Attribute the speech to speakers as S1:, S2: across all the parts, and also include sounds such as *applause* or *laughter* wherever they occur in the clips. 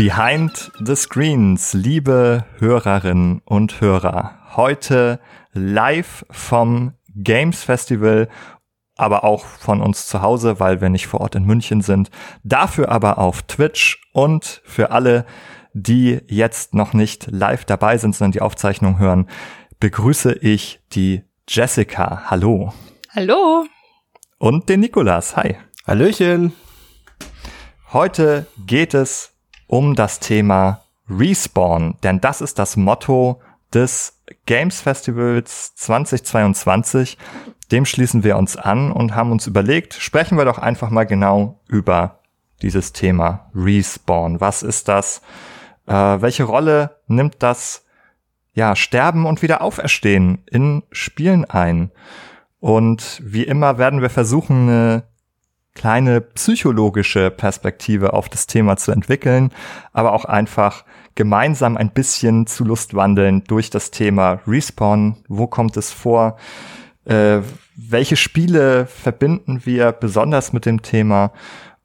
S1: Behind the Screens, liebe Hörerinnen und Hörer, heute live vom Games Festival, aber auch von uns zu Hause, weil wir nicht vor Ort in München sind. Dafür aber auf Twitch und für alle, die jetzt noch nicht live dabei sind, sondern die Aufzeichnung hören, begrüße ich die Jessica. Hallo.
S2: Hallo.
S1: Und den Nikolas. Hi.
S3: Hallöchen.
S1: Heute geht es um das Thema Respawn, denn das ist das Motto des Games Festivals 2022. Dem schließen wir uns an und haben uns überlegt, sprechen wir doch einfach mal genau über dieses Thema Respawn. Was ist das? Äh, welche Rolle nimmt das ja, Sterben und wieder Auferstehen in Spielen ein? Und wie immer werden wir versuchen, eine kleine psychologische Perspektive auf das Thema zu entwickeln, aber auch einfach gemeinsam ein bisschen zu Lustwandeln durch das Thema Respawn. Wo kommt es vor? Äh, welche Spiele verbinden wir besonders mit dem Thema?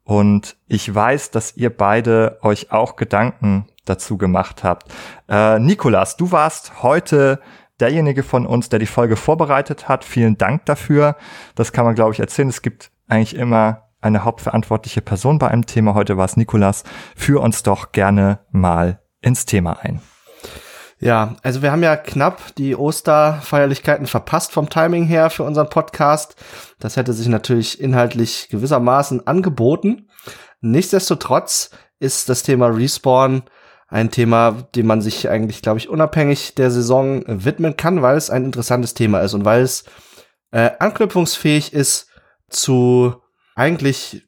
S1: Und ich weiß, dass ihr beide euch auch Gedanken dazu gemacht habt. Äh, Nikolas, du warst heute derjenige von uns, der die Folge vorbereitet hat. Vielen Dank dafür. Das kann man, glaube ich, erzählen. Es gibt eigentlich immer eine hauptverantwortliche Person bei einem Thema. Heute war es Nikolas. Führ uns doch gerne mal ins Thema ein.
S3: Ja, also wir haben ja knapp die Osterfeierlichkeiten verpasst vom Timing her für unseren Podcast. Das hätte sich natürlich inhaltlich gewissermaßen angeboten. Nichtsdestotrotz ist das Thema Respawn ein Thema, dem man sich eigentlich, glaube ich, unabhängig der Saison widmen kann, weil es ein interessantes Thema ist und weil es äh, anknüpfungsfähig ist zu eigentlich,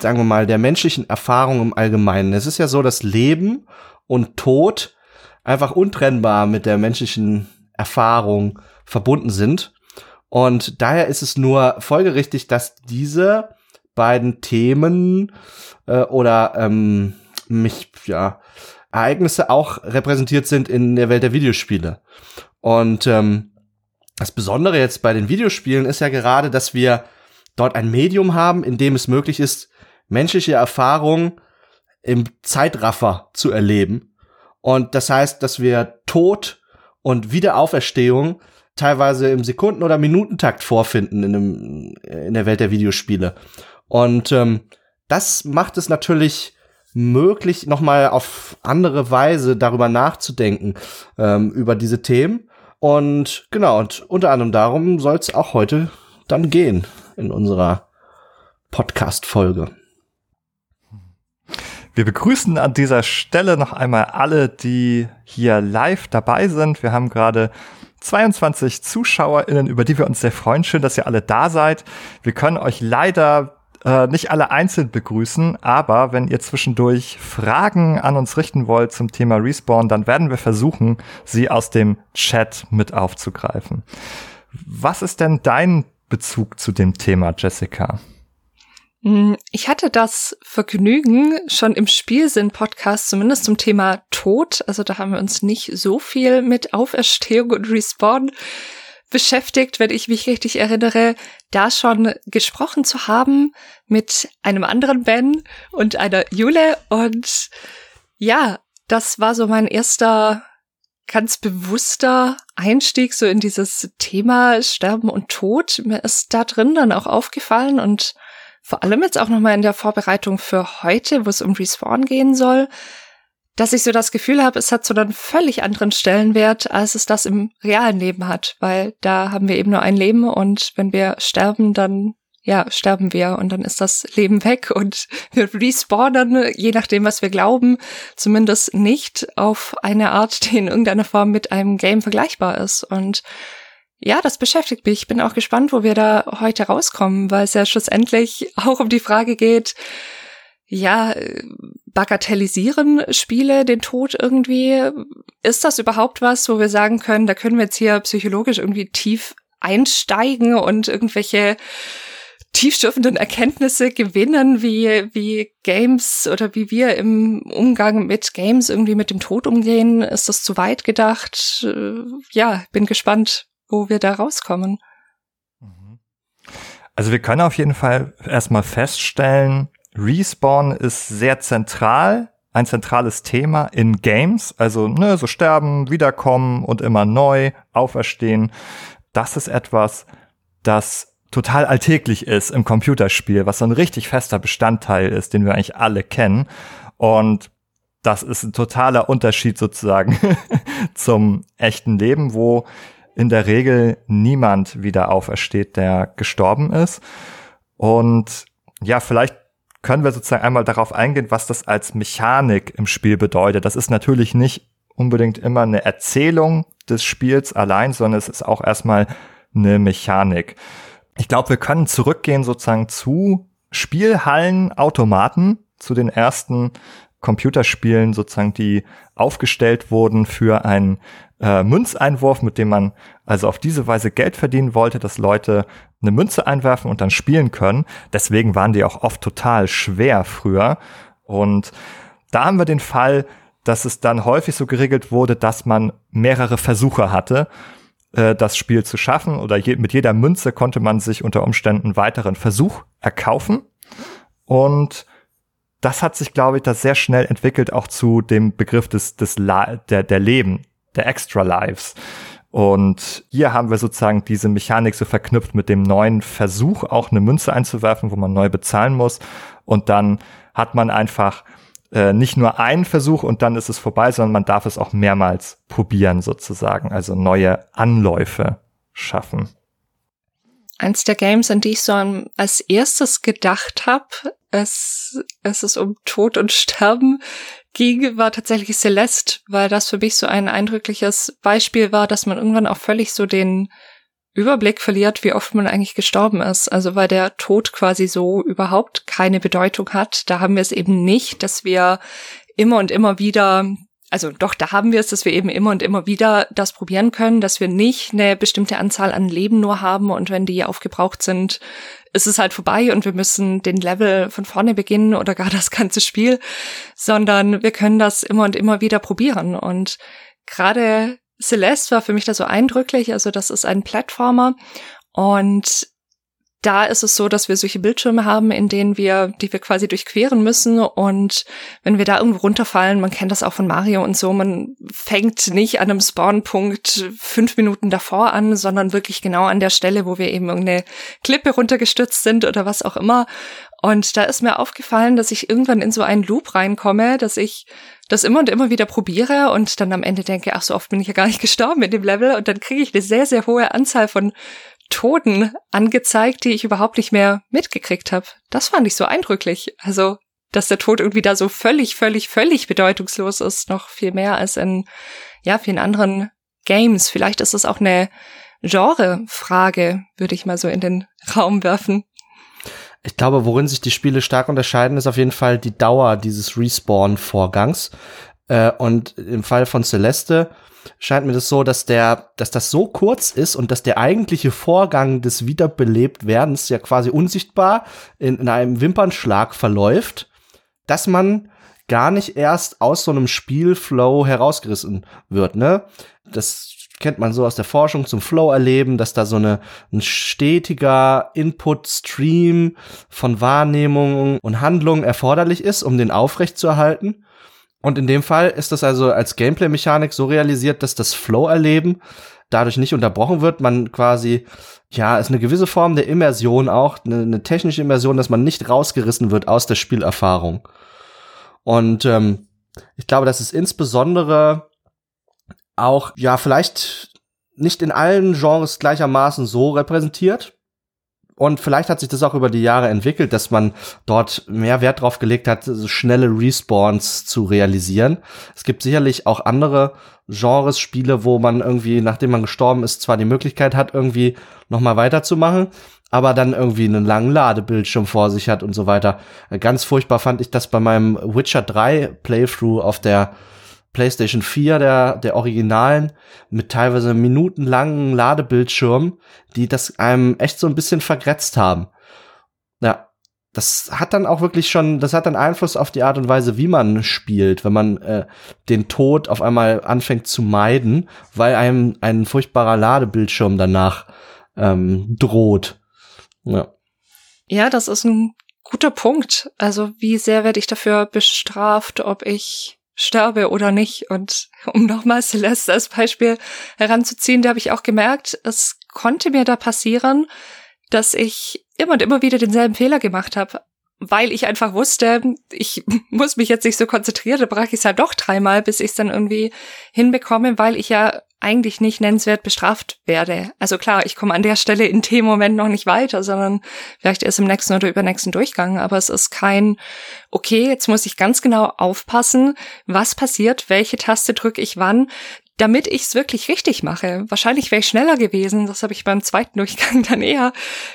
S3: sagen wir mal, der menschlichen Erfahrung im Allgemeinen. Es ist ja so, dass Leben und Tod einfach untrennbar mit der menschlichen Erfahrung verbunden sind. Und daher ist es nur folgerichtig, dass diese beiden Themen äh, oder ähm, mich, ja, Ereignisse auch repräsentiert sind in der Welt der Videospiele. Und ähm, das Besondere jetzt bei den Videospielen ist ja gerade, dass wir dort ein Medium haben, in dem es möglich ist, menschliche Erfahrung im Zeitraffer zu erleben. Und das heißt, dass wir Tod und Wiederauferstehung teilweise im Sekunden- oder Minutentakt vorfinden in, dem, in der Welt der Videospiele. Und ähm, das macht es natürlich möglich, nochmal auf andere Weise darüber nachzudenken, ähm, über diese Themen. Und genau, und unter anderem darum soll es auch heute dann gehen in unserer Podcast-Folge.
S1: Wir begrüßen an dieser Stelle noch einmal alle, die hier live dabei sind. Wir haben gerade 22 ZuschauerInnen, über die wir uns sehr freuen. Schön, dass ihr alle da seid. Wir können euch leider äh, nicht alle einzeln begrüßen, aber wenn ihr zwischendurch Fragen an uns richten wollt zum Thema Respawn, dann werden wir versuchen, sie aus dem Chat mit aufzugreifen. Was ist denn dein Bezug zu dem Thema, Jessica?
S2: Hm, ich hatte das Vergnügen, schon im Spielsinn-Podcast, zumindest zum Thema Tod, also da haben wir uns nicht so viel mit Auferstehung und Respawn beschäftigt, wenn ich mich richtig erinnere, da schon gesprochen zu haben mit einem anderen Ben und einer Jule. Und ja, das war so mein erster ganz bewusster Einstieg so in dieses Thema Sterben und Tod. Mir ist da drin dann auch aufgefallen und vor allem jetzt auch nochmal in der Vorbereitung für heute, wo es um Respawn gehen soll, dass ich so das Gefühl habe, es hat so einen völlig anderen Stellenwert, als es das im realen Leben hat, weil da haben wir eben nur ein Leben und wenn wir sterben, dann ja, sterben wir und dann ist das Leben weg und *laughs* wir respawnen, je nachdem, was wir glauben, zumindest nicht auf eine Art, die in irgendeiner Form mit einem Game vergleichbar ist. Und ja, das beschäftigt mich. Ich bin auch gespannt, wo wir da heute rauskommen, weil es ja schlussendlich *laughs* auch um die Frage geht, ja, bagatellisieren Spiele den Tod irgendwie? Ist das überhaupt was, wo wir sagen können, da können wir jetzt hier psychologisch irgendwie tief einsteigen und irgendwelche tiefschürfenden Erkenntnisse gewinnen, wie, wie Games oder wie wir im Umgang mit Games irgendwie mit dem Tod umgehen? Ist das zu weit gedacht? Ja, bin gespannt, wo wir da rauskommen.
S1: Mhm. Also wir können auf jeden Fall erstmal feststellen, Respawn ist sehr zentral ein zentrales Thema in Games, also ne, so sterben, wiederkommen und immer neu, auferstehen. Das ist etwas, das total alltäglich ist im Computerspiel, was so ein richtig fester Bestandteil ist, den wir eigentlich alle kennen. Und das ist ein totaler Unterschied sozusagen *laughs* zum echten Leben, wo in der Regel niemand wieder aufersteht, der gestorben ist. Und ja, vielleicht können wir sozusagen einmal darauf eingehen, was das als Mechanik im Spiel bedeutet. Das ist natürlich nicht unbedingt immer eine Erzählung des Spiels allein, sondern es ist auch erstmal eine Mechanik. Ich glaube, wir können zurückgehen sozusagen zu Spielhallen, Automaten, zu den ersten Computerspielen sozusagen, die aufgestellt wurden für einen äh, Münzeinwurf, mit dem man also auf diese Weise Geld verdienen wollte, dass Leute eine Münze einwerfen und dann spielen können. Deswegen waren die auch oft total schwer früher. Und da haben wir den Fall, dass es dann häufig so geregelt wurde, dass man mehrere Versuche hatte, äh, das Spiel zu schaffen. Oder je, mit jeder Münze konnte man sich unter Umständen weiteren Versuch erkaufen. Und das hat sich, glaube ich, das sehr schnell entwickelt, auch zu dem Begriff des, des der, der Leben, der Extra Lives. Und hier haben wir sozusagen diese Mechanik so verknüpft mit dem neuen Versuch, auch eine Münze einzuwerfen, wo man neu bezahlen muss. Und dann hat man einfach äh, nicht nur einen Versuch und dann ist es vorbei, sondern man darf es auch mehrmals probieren sozusagen, also neue Anläufe schaffen.
S2: Eins der Games, an die ich so als erstes gedacht habe, es, es ist um Tod und Sterben ging, war tatsächlich Celeste, weil das für mich so ein eindrückliches Beispiel war, dass man irgendwann auch völlig so den Überblick verliert, wie oft man eigentlich gestorben ist. Also weil der Tod quasi so überhaupt keine Bedeutung hat. Da haben wir es eben nicht, dass wir immer und immer wieder also doch, da haben wir es, dass wir eben immer und immer wieder das probieren können, dass wir nicht eine bestimmte Anzahl an Leben nur haben und wenn die aufgebraucht sind, ist es halt vorbei und wir müssen den Level von vorne beginnen oder gar das ganze Spiel, sondern wir können das immer und immer wieder probieren und gerade Celeste war für mich da so eindrücklich, also das ist ein Plattformer und da ist es so, dass wir solche Bildschirme haben, in denen wir, die wir quasi durchqueren müssen. Und wenn wir da irgendwo runterfallen, man kennt das auch von Mario und so, man fängt nicht an einem Spawnpunkt fünf Minuten davor an, sondern wirklich genau an der Stelle, wo wir eben irgendeine Klippe runtergestürzt sind oder was auch immer. Und da ist mir aufgefallen, dass ich irgendwann in so einen Loop reinkomme, dass ich das immer und immer wieder probiere und dann am Ende denke, ach, so oft bin ich ja gar nicht *laughs* gestorben in dem Level und dann kriege ich eine sehr, sehr hohe Anzahl von Toten angezeigt, die ich überhaupt nicht mehr mitgekriegt habe. Das fand ich so eindrücklich. Also, dass der Tod irgendwie da so völlig, völlig, völlig bedeutungslos ist, noch viel mehr als in, ja, vielen anderen Games. Vielleicht ist es auch eine Genrefrage, würde ich mal so in den Raum werfen.
S3: Ich glaube, worin sich die Spiele stark unterscheiden, ist auf jeden Fall die Dauer dieses Respawn-Vorgangs. Äh, und im Fall von Celeste scheint mir das so, dass der, dass das so kurz ist und dass der eigentliche Vorgang des Wiederbelebtwerdens ja quasi unsichtbar in, in einem Wimpernschlag verläuft, dass man gar nicht erst aus so einem Spielflow herausgerissen wird, ne? Das kennt man so aus der Forschung zum Flow erleben, dass da so eine, ein stetiger Input-Stream von Wahrnehmungen und Handlungen erforderlich ist, um den aufrecht. Und in dem Fall ist das also als Gameplay-Mechanik so realisiert, dass das Flow-Erleben dadurch nicht unterbrochen wird. Man quasi, ja, ist eine gewisse Form der Immersion auch, eine, eine technische Immersion, dass man nicht rausgerissen wird aus der Spielerfahrung. Und ähm, ich glaube, das ist insbesondere auch, ja, vielleicht nicht in allen Genres gleichermaßen so repräsentiert. Und vielleicht hat sich das auch über die Jahre entwickelt, dass man dort mehr Wert drauf gelegt hat, schnelle Respawns zu realisieren. Es gibt sicherlich auch andere Genres, Spiele, wo man irgendwie, nachdem man gestorben ist, zwar die Möglichkeit hat, irgendwie nochmal weiterzumachen, aber dann irgendwie einen langen Ladebildschirm vor sich hat und so weiter. Ganz furchtbar fand ich das bei meinem Witcher 3 Playthrough auf der PlayStation 4 der, der Originalen mit teilweise minutenlangen Ladebildschirmen, die das einem echt so ein bisschen vergrätzt haben. Ja, das hat dann auch wirklich schon, das hat dann Einfluss auf die Art und Weise, wie man spielt, wenn man äh, den Tod auf einmal anfängt zu meiden, weil einem ein furchtbarer Ladebildschirm danach ähm, droht. Ja.
S2: Ja, das ist ein guter Punkt. Also wie sehr werde ich dafür bestraft, ob ich sterbe oder nicht? Und um nochmal Celeste als Beispiel heranzuziehen, da habe ich auch gemerkt, es konnte mir da passieren, dass ich immer und immer wieder denselben Fehler gemacht habe weil ich einfach wusste, ich *laughs* muss mich jetzt nicht so konzentrieren, da brauche ich es halt doch dreimal, bis ich es dann irgendwie hinbekomme, weil ich ja eigentlich nicht nennenswert bestraft werde. Also klar, ich komme an der Stelle in dem Moment noch nicht weiter, sondern vielleicht erst im nächsten oder übernächsten Durchgang. Aber es ist kein, okay, jetzt muss ich ganz genau aufpassen, was passiert, welche Taste drücke ich wann, damit ich es wirklich richtig mache. Wahrscheinlich wäre ich schneller gewesen. Das habe ich beim zweiten Durchgang *laughs* dann eher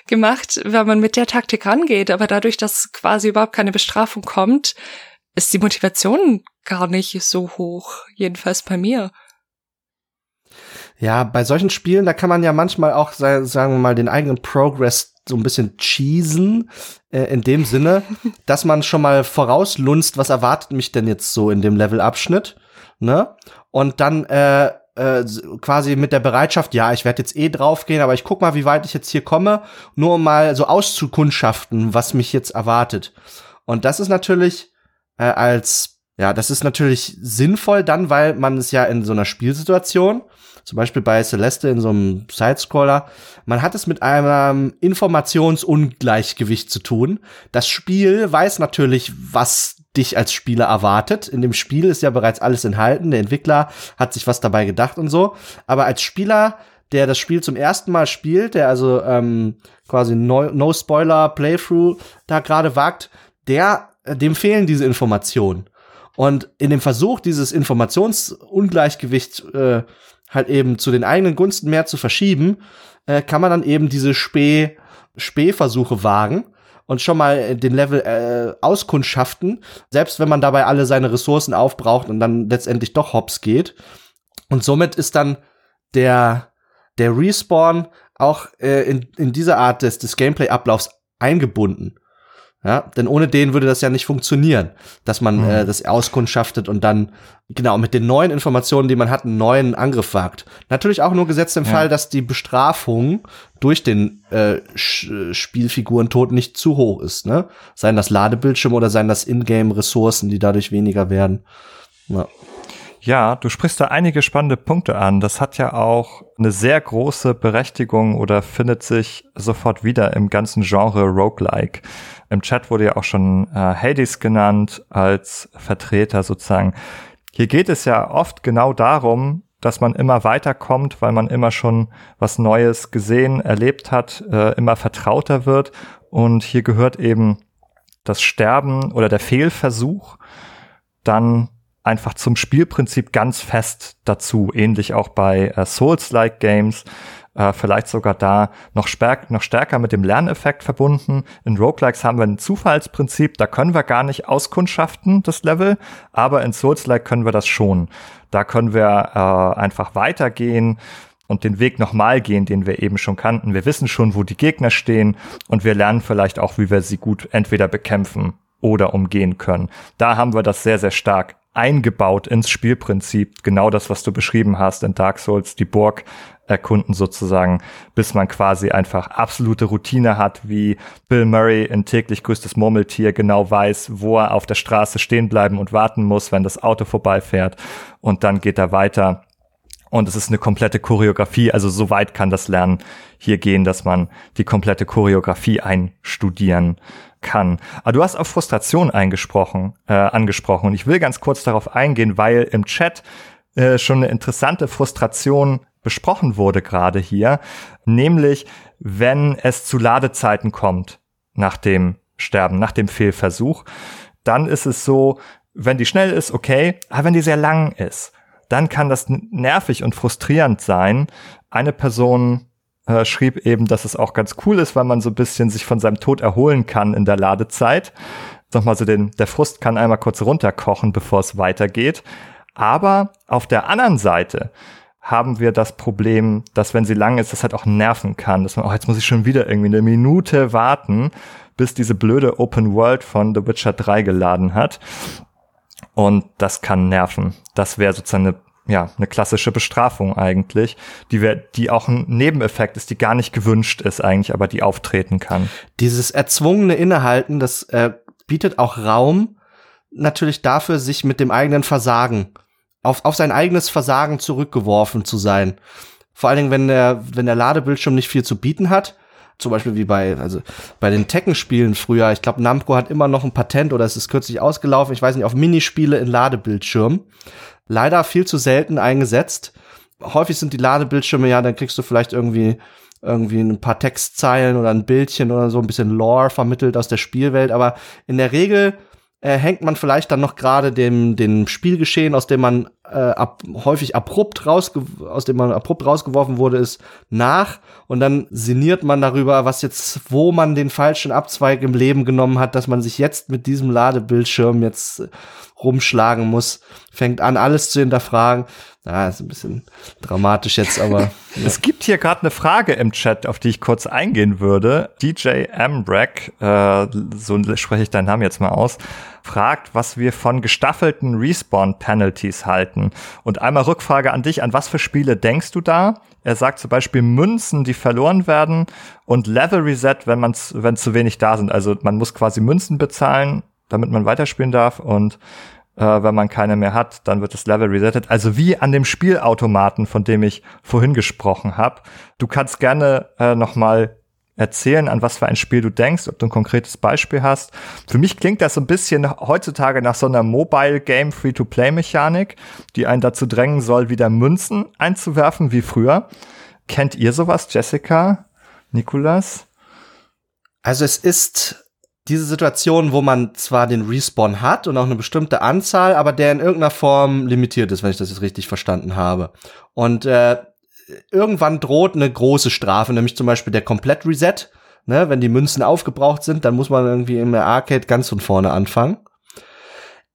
S2: gemacht, wenn man mit der Taktik rangeht. Aber dadurch, dass quasi überhaupt keine Bestrafung kommt, ist die Motivation gar nicht so hoch. Jedenfalls bei mir.
S3: Ja, bei solchen Spielen, da kann man ja manchmal auch, sagen wir mal, den eigenen Progress so ein bisschen cheesen, äh, in dem Sinne, *laughs* dass man schon mal vorauslunzt, was erwartet mich denn jetzt so in dem Levelabschnitt, ne? Und dann äh, äh, quasi mit der Bereitschaft, ja, ich werde jetzt eh draufgehen, aber ich guck mal, wie weit ich jetzt hier komme, nur um mal so auszukundschaften, was mich jetzt erwartet. Und das ist natürlich äh, als, ja, das ist natürlich sinnvoll dann, weil man es ja in so einer Spielsituation zum Beispiel bei Celeste in so einem Sidescroller, man hat es mit einem Informationsungleichgewicht zu tun. Das Spiel weiß natürlich, was dich als Spieler erwartet. In dem Spiel ist ja bereits alles enthalten. Der Entwickler hat sich was dabei gedacht und so. Aber als Spieler, der das Spiel zum ersten Mal spielt, der also ähm, quasi no, no Spoiler Playthrough da gerade wagt, der dem fehlen diese Informationen. Und in dem Versuch, dieses Informationsungleichgewicht äh, halt eben zu den eigenen Gunsten mehr zu verschieben, äh, kann man dann eben diese Spee, Spähversuche wagen und schon mal den Level äh, auskundschaften, selbst wenn man dabei alle seine Ressourcen aufbraucht und dann letztendlich doch hops geht. Und somit ist dann der, der Respawn auch äh, in, in dieser Art des, des Gameplay-Ablaufs eingebunden. Ja, denn ohne den würde das ja nicht funktionieren, dass man mhm. äh, das auskundschaftet und dann genau mit den neuen Informationen, die man hat, einen neuen Angriff wagt. Natürlich auch nur gesetzt im ja. Fall, dass die Bestrafung durch den äh, Spielfigurentod nicht zu hoch ist. Ne? Seien das Ladebildschirm oder seien das Ingame-Ressourcen, die dadurch weniger werden.
S1: Ja. Ja, du sprichst da einige spannende Punkte an. Das hat ja auch eine sehr große Berechtigung oder findet sich sofort wieder im ganzen Genre Roguelike. Im Chat wurde ja auch schon äh, Hades genannt als Vertreter sozusagen. Hier geht es ja oft genau darum, dass man immer weiterkommt, weil man immer schon was Neues gesehen, erlebt hat, äh, immer vertrauter wird. Und hier gehört eben das Sterben oder der Fehlversuch dann einfach zum Spielprinzip ganz fest dazu. Ähnlich auch bei äh, Souls-like Games äh, vielleicht sogar da noch, noch stärker mit dem Lerneffekt verbunden. In Roguelikes haben wir ein Zufallsprinzip, da können wir gar nicht auskundschaften, das Level, aber in Souls-like können wir das schon. Da können wir äh, einfach weitergehen und den Weg nochmal gehen, den wir eben schon kannten. Wir wissen schon, wo die Gegner stehen und wir lernen vielleicht auch, wie wir sie gut entweder bekämpfen oder umgehen können. Da haben wir das sehr, sehr stark eingebaut ins Spielprinzip. Genau das, was du beschrieben hast in Dark Souls, die Burg erkunden sozusagen, bis man quasi einfach absolute Routine hat, wie Bill Murray in täglich größtes Murmeltier genau weiß, wo er auf der Straße stehen bleiben und warten muss, wenn das Auto vorbeifährt und dann geht er weiter. Und es ist eine komplette Choreografie, also so weit kann das Lernen hier gehen, dass man die komplette Choreografie einstudieren kann. Aber du hast auf Frustration eingesprochen, äh, angesprochen. Und ich will ganz kurz darauf eingehen, weil im Chat äh, schon eine interessante Frustration besprochen wurde gerade hier, nämlich wenn es zu Ladezeiten kommt nach dem Sterben, nach dem Fehlversuch, dann ist es so, wenn die schnell ist, okay, aber wenn die sehr lang ist, dann kann das nervig und frustrierend sein. Eine Person äh, schrieb eben, dass es auch ganz cool ist, weil man so ein bisschen sich von seinem Tod erholen kann in der Ladezeit. Nochmal so den, der Frust kann einmal kurz runterkochen, bevor es weitergeht. Aber auf der anderen Seite haben wir das Problem, dass wenn sie lang ist, das halt auch nerven kann, dass man, oh, jetzt muss ich schon wieder irgendwie eine Minute warten, bis diese blöde Open World von The Witcher 3 geladen hat. Und das kann nerven. Das wäre sozusagen eine ja, eine klassische Bestrafung eigentlich, die wir, die auch ein Nebeneffekt ist, die gar nicht gewünscht ist eigentlich, aber die auftreten kann.
S3: Dieses erzwungene Innehalten, das äh, bietet auch Raum natürlich dafür, sich mit dem eigenen Versagen, auf, auf sein eigenes Versagen zurückgeworfen zu sein. Vor allen Dingen, wenn der, wenn der Ladebildschirm nicht viel zu bieten hat, zum Beispiel wie bei, also bei den Tekken-Spielen früher. Ich glaube, Namco hat immer noch ein Patent oder es ist kürzlich ausgelaufen. Ich weiß nicht, auf Minispiele in Ladebildschirm. Leider viel zu selten eingesetzt. Häufig sind die Ladebildschirme ja, dann kriegst du vielleicht irgendwie irgendwie ein paar Textzeilen oder ein Bildchen oder so ein bisschen Lore vermittelt aus der Spielwelt, aber in der Regel äh, hängt man vielleicht dann noch gerade dem dem Spielgeschehen, aus dem man ab, häufig abrupt rausge aus dem man abrupt rausgeworfen wurde, ist nach. Und dann sinniert man darüber, was jetzt, wo man den falschen Abzweig im Leben genommen hat, dass man sich jetzt mit diesem Ladebildschirm jetzt äh, rumschlagen muss, fängt an, alles zu hinterfragen. Ja, ist ein bisschen dramatisch jetzt, aber. *laughs* ja.
S1: Es gibt hier gerade eine Frage im Chat, auf die ich kurz eingehen würde. DJ Ambrack, äh, so spreche ich deinen Namen jetzt mal aus, fragt, was wir von gestaffelten Respawn-Penalties halten. Und einmal Rückfrage an dich, an was für Spiele denkst du da? Er sagt zum Beispiel Münzen, die verloren werden und Level Reset, wenn man wenn zu wenig da sind. Also man muss quasi Münzen bezahlen, damit man weiterspielen darf und äh, wenn man keine mehr hat, dann wird das Level resettet. Also wie an dem Spielautomaten, von dem ich vorhin gesprochen habe. Du kannst gerne äh, noch mal erzählen, an was für ein Spiel du denkst, ob du ein konkretes Beispiel hast. Für mich klingt das so ein bisschen heutzutage nach so einer Mobile Game Free-to-Play Mechanik, die einen dazu drängen soll, wieder Münzen einzuwerfen wie früher. Kennt ihr sowas, Jessica, Nikolas?
S3: Also es ist diese Situation, wo man zwar den Respawn hat und auch eine bestimmte Anzahl, aber der in irgendeiner Form limitiert ist, wenn ich das jetzt richtig verstanden habe. Und äh, irgendwann droht eine große Strafe, nämlich zum Beispiel der Komplett-Reset. Ne, wenn die Münzen aufgebraucht sind, dann muss man irgendwie im Arcade ganz von vorne anfangen.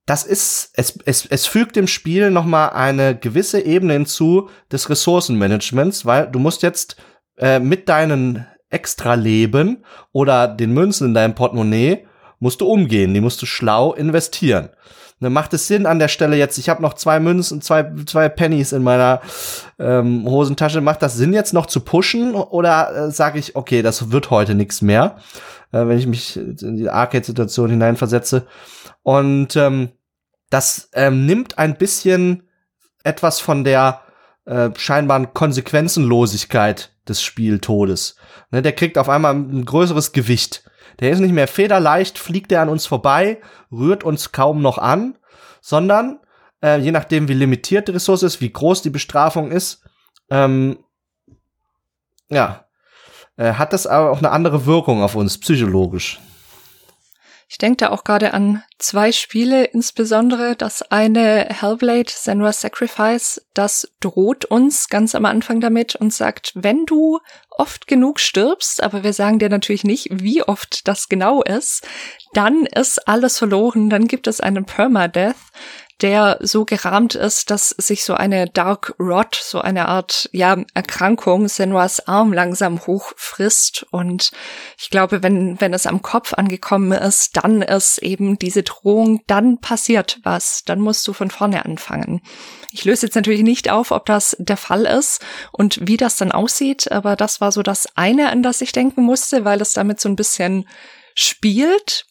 S3: Das ist, es, es, es fügt dem Spiel noch mal eine gewisse Ebene hinzu des Ressourcenmanagements, weil du musst jetzt äh, mit deinen extra Leben oder den Münzen in deinem Portemonnaie musst du umgehen, die musst du schlau investieren. Dann macht es Sinn an der Stelle jetzt, ich habe noch zwei Münzen, zwei, zwei Pennies in meiner ähm, Hosentasche, macht das Sinn jetzt noch zu pushen oder äh, sage ich, okay, das wird heute nichts mehr, äh, wenn ich mich in die Arcade-Situation hineinversetze. Und ähm, das ähm, nimmt ein bisschen etwas von der äh, scheinbaren Konsequenzenlosigkeit des Spieltodes. Ne, der kriegt auf einmal ein größeres Gewicht. Der ist nicht mehr federleicht, fliegt er an uns vorbei, rührt uns kaum noch an, sondern äh, je nachdem, wie limitiert die Ressource ist, wie groß die Bestrafung ist, ähm, ja, äh, hat das aber auch eine andere Wirkung auf uns psychologisch.
S2: Ich denke da auch gerade an zwei Spiele, insbesondere das eine Hellblade Senua's Sacrifice, das droht uns ganz am Anfang damit und sagt, wenn du oft genug stirbst, aber wir sagen dir natürlich nicht, wie oft das genau ist, dann ist alles verloren, dann gibt es einen Permadeath, der so gerahmt ist, dass sich so eine Dark Rot, so eine Art, ja, Erkrankung Senuas Arm langsam hochfrisst. Und ich glaube, wenn, wenn es am Kopf angekommen ist, dann ist eben diese Drohung, dann passiert was. Dann musst du von vorne anfangen. Ich löse jetzt natürlich nicht auf, ob das der Fall ist und wie das dann aussieht, aber das war so das eine, an das ich denken musste, weil es damit so ein bisschen spielt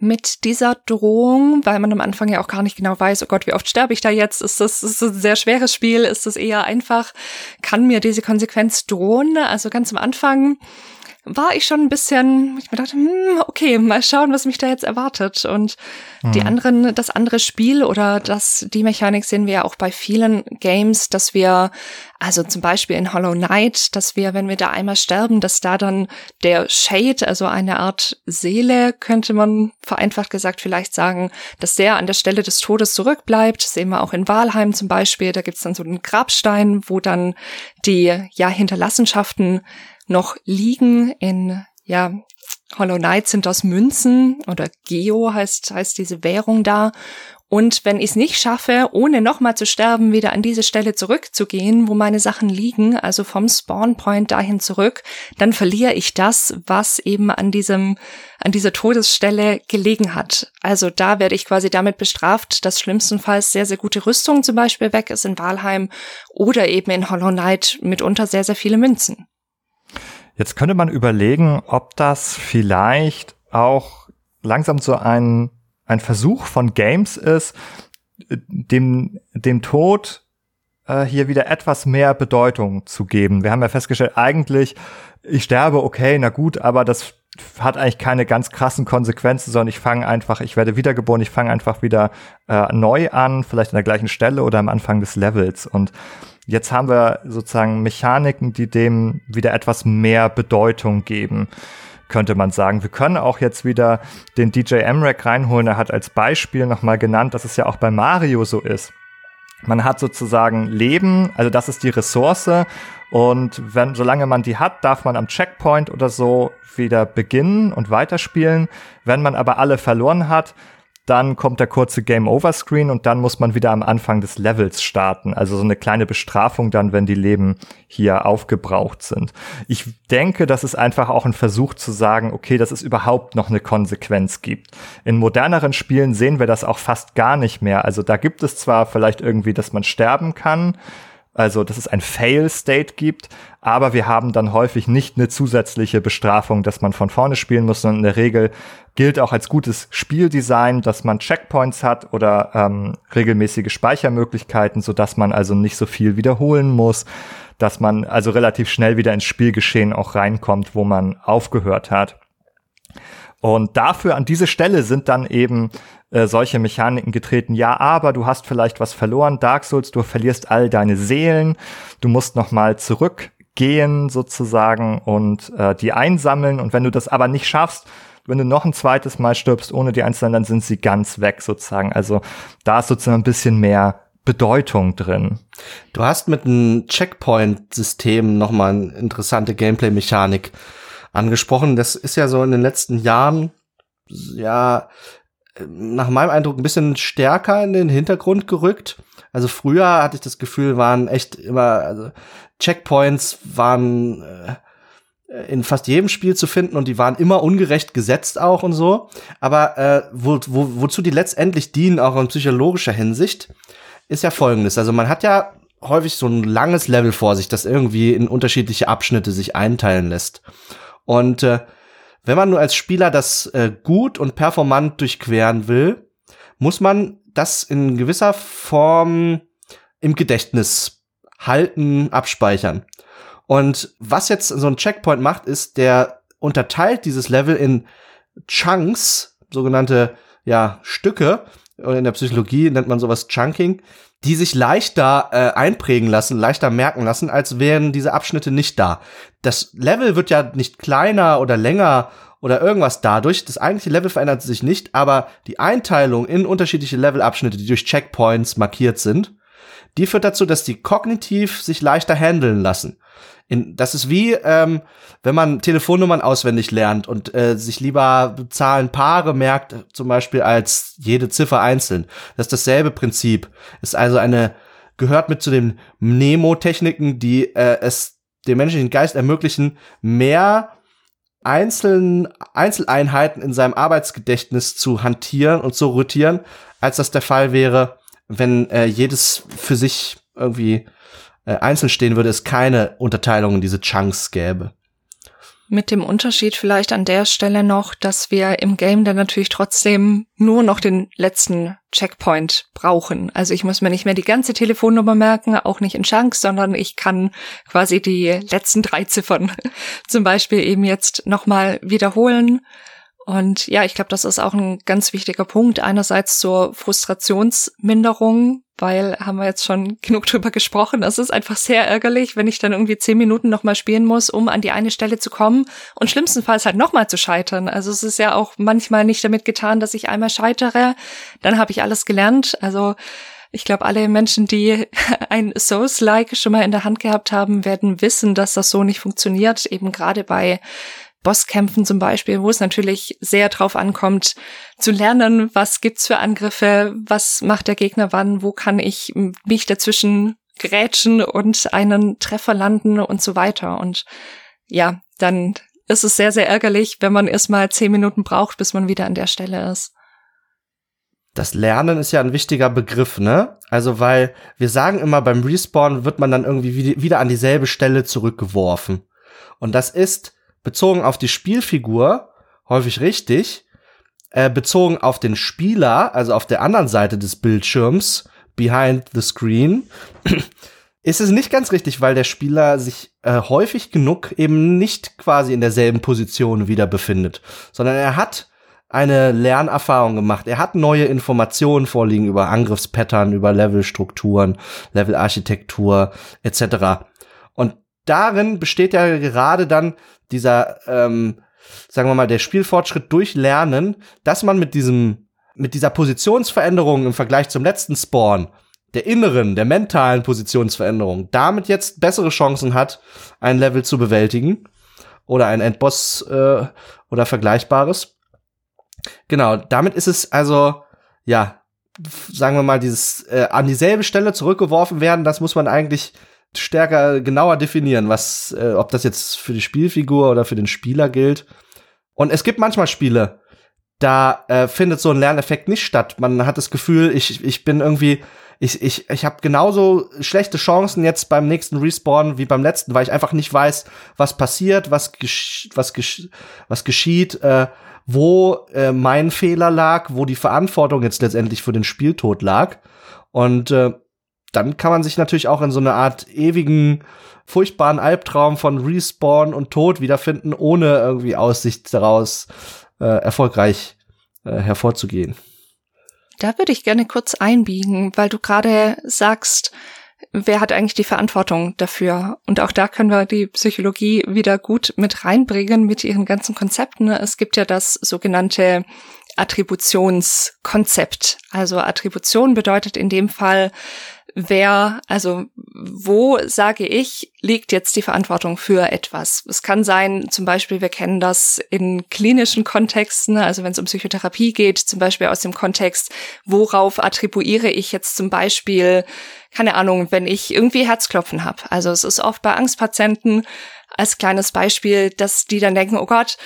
S2: mit dieser Drohung, weil man am Anfang ja auch gar nicht genau weiß, oh Gott, wie oft sterbe ich da jetzt? Ist das, ist das ein sehr schweres Spiel? Ist das eher einfach? Kann mir diese Konsequenz drohen? Also ganz am Anfang war ich schon ein bisschen, ich mir dachte, hm, okay, mal schauen, was mich da jetzt erwartet. Und mhm. die anderen, das andere Spiel oder das, die Mechanik sehen wir ja auch bei vielen Games, dass wir, also zum Beispiel in Hollow Knight, dass wir, wenn wir da einmal sterben, dass da dann der Shade, also eine Art Seele, könnte man vereinfacht gesagt vielleicht sagen, dass der an der Stelle des Todes zurückbleibt. Das sehen wir auch in Walheim zum Beispiel. Da gibt's dann so einen Grabstein, wo dann die, ja, Hinterlassenschaften noch liegen in, ja, Hollow Knight sind aus Münzen oder Geo heißt, heißt diese Währung da. Und wenn ich es nicht schaffe, ohne nochmal zu sterben, wieder an diese Stelle zurückzugehen, wo meine Sachen liegen, also vom Spawnpoint dahin zurück, dann verliere ich das, was eben an diesem, an dieser Todesstelle gelegen hat. Also da werde ich quasi damit bestraft, dass schlimmstenfalls sehr, sehr gute Rüstung zum Beispiel weg ist in Walheim oder eben in Hollow Knight mitunter sehr, sehr viele Münzen.
S1: Jetzt könnte man überlegen, ob das vielleicht auch langsam so ein ein Versuch von Games ist, dem, dem Tod äh, hier wieder etwas mehr Bedeutung zu geben. Wir haben ja festgestellt, eigentlich, ich sterbe, okay, na gut, aber das hat eigentlich keine ganz krassen Konsequenzen, sondern ich fange einfach, ich werde wiedergeboren, ich fange einfach wieder äh, neu an, vielleicht an der gleichen Stelle oder am Anfang des Levels. Und jetzt haben wir sozusagen Mechaniken, die dem wieder etwas mehr Bedeutung geben könnte man sagen. Wir können auch jetzt wieder den DJ Emrek reinholen. Er hat als Beispiel nochmal genannt, dass es ja auch bei Mario so ist. Man hat sozusagen Leben, also das ist die Ressource. Und wenn, solange man die hat, darf man am Checkpoint oder so wieder beginnen und weiterspielen. Wenn man aber alle verloren hat, dann kommt der kurze Game Over Screen und dann muss man wieder am Anfang des Levels starten. Also so eine kleine Bestrafung dann, wenn die Leben hier aufgebraucht sind. Ich denke, das ist einfach auch ein Versuch zu sagen, okay, dass es überhaupt noch eine Konsequenz gibt. In moderneren Spielen sehen wir das auch fast gar nicht mehr. Also da gibt es zwar vielleicht irgendwie, dass man sterben kann, also dass es ein Fail-State gibt, aber wir haben dann häufig nicht eine zusätzliche Bestrafung, dass man von vorne spielen muss, sondern in der Regel gilt auch als gutes Spieldesign, dass man Checkpoints hat oder ähm, regelmäßige Speichermöglichkeiten, so dass man also nicht so viel wiederholen muss, dass man also relativ schnell wieder ins Spielgeschehen auch reinkommt, wo man aufgehört hat. Und dafür an diese Stelle sind dann eben äh, solche Mechaniken getreten. Ja, aber du hast vielleicht was verloren, Dark Souls, du verlierst all deine Seelen, du musst noch mal zurückgehen sozusagen und äh, die einsammeln. Und wenn du das aber nicht schaffst, wenn du noch ein zweites Mal stirbst ohne die einzelnen, dann sind sie ganz weg sozusagen. Also da ist sozusagen ein bisschen mehr Bedeutung drin.
S3: Du hast mit einem Checkpoint-System nochmal eine interessante Gameplay-Mechanik angesprochen. Das ist ja so in den letzten Jahren, ja, nach meinem Eindruck ein bisschen stärker in den Hintergrund gerückt. Also früher hatte ich das Gefühl, waren echt immer, also Checkpoints waren äh, in fast jedem Spiel zu finden und die waren immer ungerecht gesetzt auch und so. Aber äh, wo, wo, wozu die letztendlich dienen, auch in psychologischer Hinsicht, ist ja folgendes. Also man hat ja häufig so ein langes Level vor sich, das irgendwie in unterschiedliche Abschnitte sich einteilen lässt. Und äh, wenn man nur als Spieler das äh, gut und performant durchqueren will, muss man das in gewisser Form im Gedächtnis halten, abspeichern. Und was jetzt so ein Checkpoint macht, ist, der unterteilt dieses Level in Chunks, sogenannte ja, Stücke, in der Psychologie nennt man sowas Chunking, die sich leichter äh, einprägen lassen, leichter merken lassen, als wären diese Abschnitte nicht da. Das Level wird ja nicht kleiner oder länger oder irgendwas dadurch. Das eigentliche Level verändert sich nicht, aber die Einteilung in unterschiedliche Levelabschnitte, die durch Checkpoints markiert sind, die führt dazu, dass die kognitiv sich leichter handeln lassen. In, das ist wie, ähm, wenn man Telefonnummern auswendig lernt und äh, sich lieber Zahlen Paare merkt, zum Beispiel als jede Ziffer einzeln. Das ist dasselbe Prinzip. Ist also eine, gehört mit zu den Mnemotechniken, die äh, es dem menschlichen Geist ermöglichen, mehr einzelnen Einzeleinheiten in seinem Arbeitsgedächtnis zu hantieren und zu rotieren, als das der Fall wäre, wenn äh, jedes für sich irgendwie äh, einzeln stehen würde, es keine Unterteilung in diese Chunks gäbe.
S2: Mit dem Unterschied vielleicht an der Stelle noch, dass wir im Game dann natürlich trotzdem nur noch den letzten Checkpoint brauchen. Also ich muss mir nicht mehr die ganze Telefonnummer merken, auch nicht in Chunks, sondern ich kann quasi die letzten drei Ziffern *laughs* zum Beispiel eben jetzt nochmal wiederholen. Und ja, ich glaube, das ist auch ein ganz wichtiger Punkt. Einerseits zur Frustrationsminderung, weil haben wir jetzt schon *laughs* genug drüber gesprochen. Es ist einfach sehr ärgerlich, wenn ich dann irgendwie zehn Minuten nochmal spielen muss, um an die eine Stelle zu kommen und schlimmstenfalls halt nochmal zu scheitern. Also es ist ja auch manchmal nicht damit getan, dass ich einmal scheitere, dann habe ich alles gelernt. Also ich glaube, alle Menschen, die *laughs* ein Souls-like schon mal in der Hand gehabt haben, werden wissen, dass das so nicht funktioniert. Eben gerade bei Bosskämpfen zum Beispiel, wo es natürlich sehr drauf ankommt, zu lernen, was gibt's für Angriffe, was macht der Gegner wann, wo kann ich mich dazwischen grätschen und einen Treffer landen und so weiter. Und ja, dann ist es sehr, sehr ärgerlich, wenn man erstmal zehn Minuten braucht, bis man wieder an der Stelle ist.
S3: Das Lernen ist ja ein wichtiger Begriff, ne? Also, weil wir sagen immer, beim Respawn wird man dann irgendwie wieder an dieselbe Stelle zurückgeworfen. Und das ist bezogen auf die Spielfigur häufig richtig, äh, bezogen auf den Spieler, also auf der anderen Seite des Bildschirms, behind the screen, *clears throat* ist es nicht ganz richtig, weil der Spieler sich äh, häufig genug eben nicht quasi in derselben Position wieder befindet, sondern er hat eine Lernerfahrung gemacht. Er hat neue Informationen vorliegen über Angriffspattern, über Levelstrukturen, Levelarchitektur etc. Darin besteht ja gerade dann dieser, ähm, sagen wir mal, der Spielfortschritt durch Lernen, dass man mit diesem, mit dieser Positionsveränderung im Vergleich zum letzten Spawn, der inneren, der mentalen Positionsveränderung, damit jetzt bessere Chancen hat, ein Level zu bewältigen oder ein Endboss äh, oder Vergleichbares. Genau, damit ist es also, ja, sagen wir mal, dieses äh, an dieselbe Stelle zurückgeworfen werden, das muss man eigentlich stärker, genauer definieren, was, äh, ob das jetzt für die Spielfigur oder für den Spieler gilt. Und es gibt manchmal Spiele, da äh, findet so ein Lerneffekt nicht statt. Man hat das Gefühl, ich, ich bin irgendwie, ich, ich, ich habe genauso schlechte Chancen jetzt beim nächsten Respawn wie beim letzten, weil ich einfach nicht weiß, was passiert, was, gesch was, gesch was geschieht, äh, wo äh, mein Fehler lag, wo die Verantwortung jetzt letztendlich für den Spieltod lag. Und äh, dann kann man sich natürlich auch in so eine Art ewigen, furchtbaren Albtraum von Respawn und Tod wiederfinden, ohne irgendwie Aussicht daraus äh, erfolgreich äh, hervorzugehen.
S2: Da würde ich gerne kurz einbiegen, weil du gerade sagst, wer hat eigentlich die Verantwortung dafür? Und auch da können wir die Psychologie wieder gut mit reinbringen mit ihren ganzen Konzepten. Es gibt ja das sogenannte Attributionskonzept. Also Attribution bedeutet in dem Fall, wer, also wo sage ich, liegt jetzt die Verantwortung für etwas. Es kann sein, zum Beispiel, wir kennen das in klinischen Kontexten, also wenn es um Psychotherapie geht, zum Beispiel aus dem Kontext, worauf attribuiere ich jetzt zum Beispiel, keine Ahnung, wenn ich irgendwie Herzklopfen habe. Also es ist oft bei Angstpatienten als kleines Beispiel, dass die dann denken, oh Gott,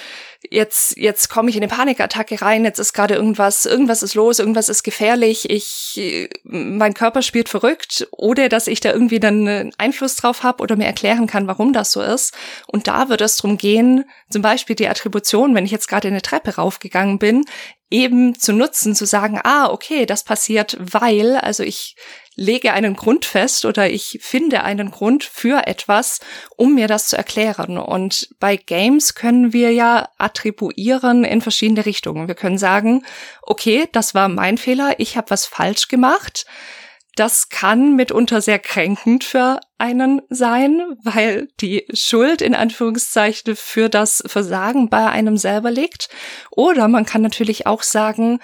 S2: jetzt, jetzt komme ich in eine Panikattacke rein, jetzt ist gerade irgendwas, irgendwas ist los, irgendwas ist gefährlich, ich, mein Körper spielt verrückt, oder dass ich da irgendwie dann einen Einfluss drauf habe oder mir erklären kann, warum das so ist. Und da wird es darum gehen, zum Beispiel die Attribution, wenn ich jetzt gerade eine Treppe raufgegangen bin, eben zu nutzen, zu sagen, ah, okay, das passiert, weil, also ich lege einen Grund fest oder ich finde einen Grund für etwas, um mir das zu erklären. Und bei Games können wir ja attribuieren in verschiedene Richtungen. Wir können sagen, okay, das war mein Fehler, ich habe was falsch gemacht. Das kann mitunter sehr kränkend für einen sein, weil die Schuld in Anführungszeichen für das Versagen bei einem selber liegt. Oder man kann natürlich auch sagen,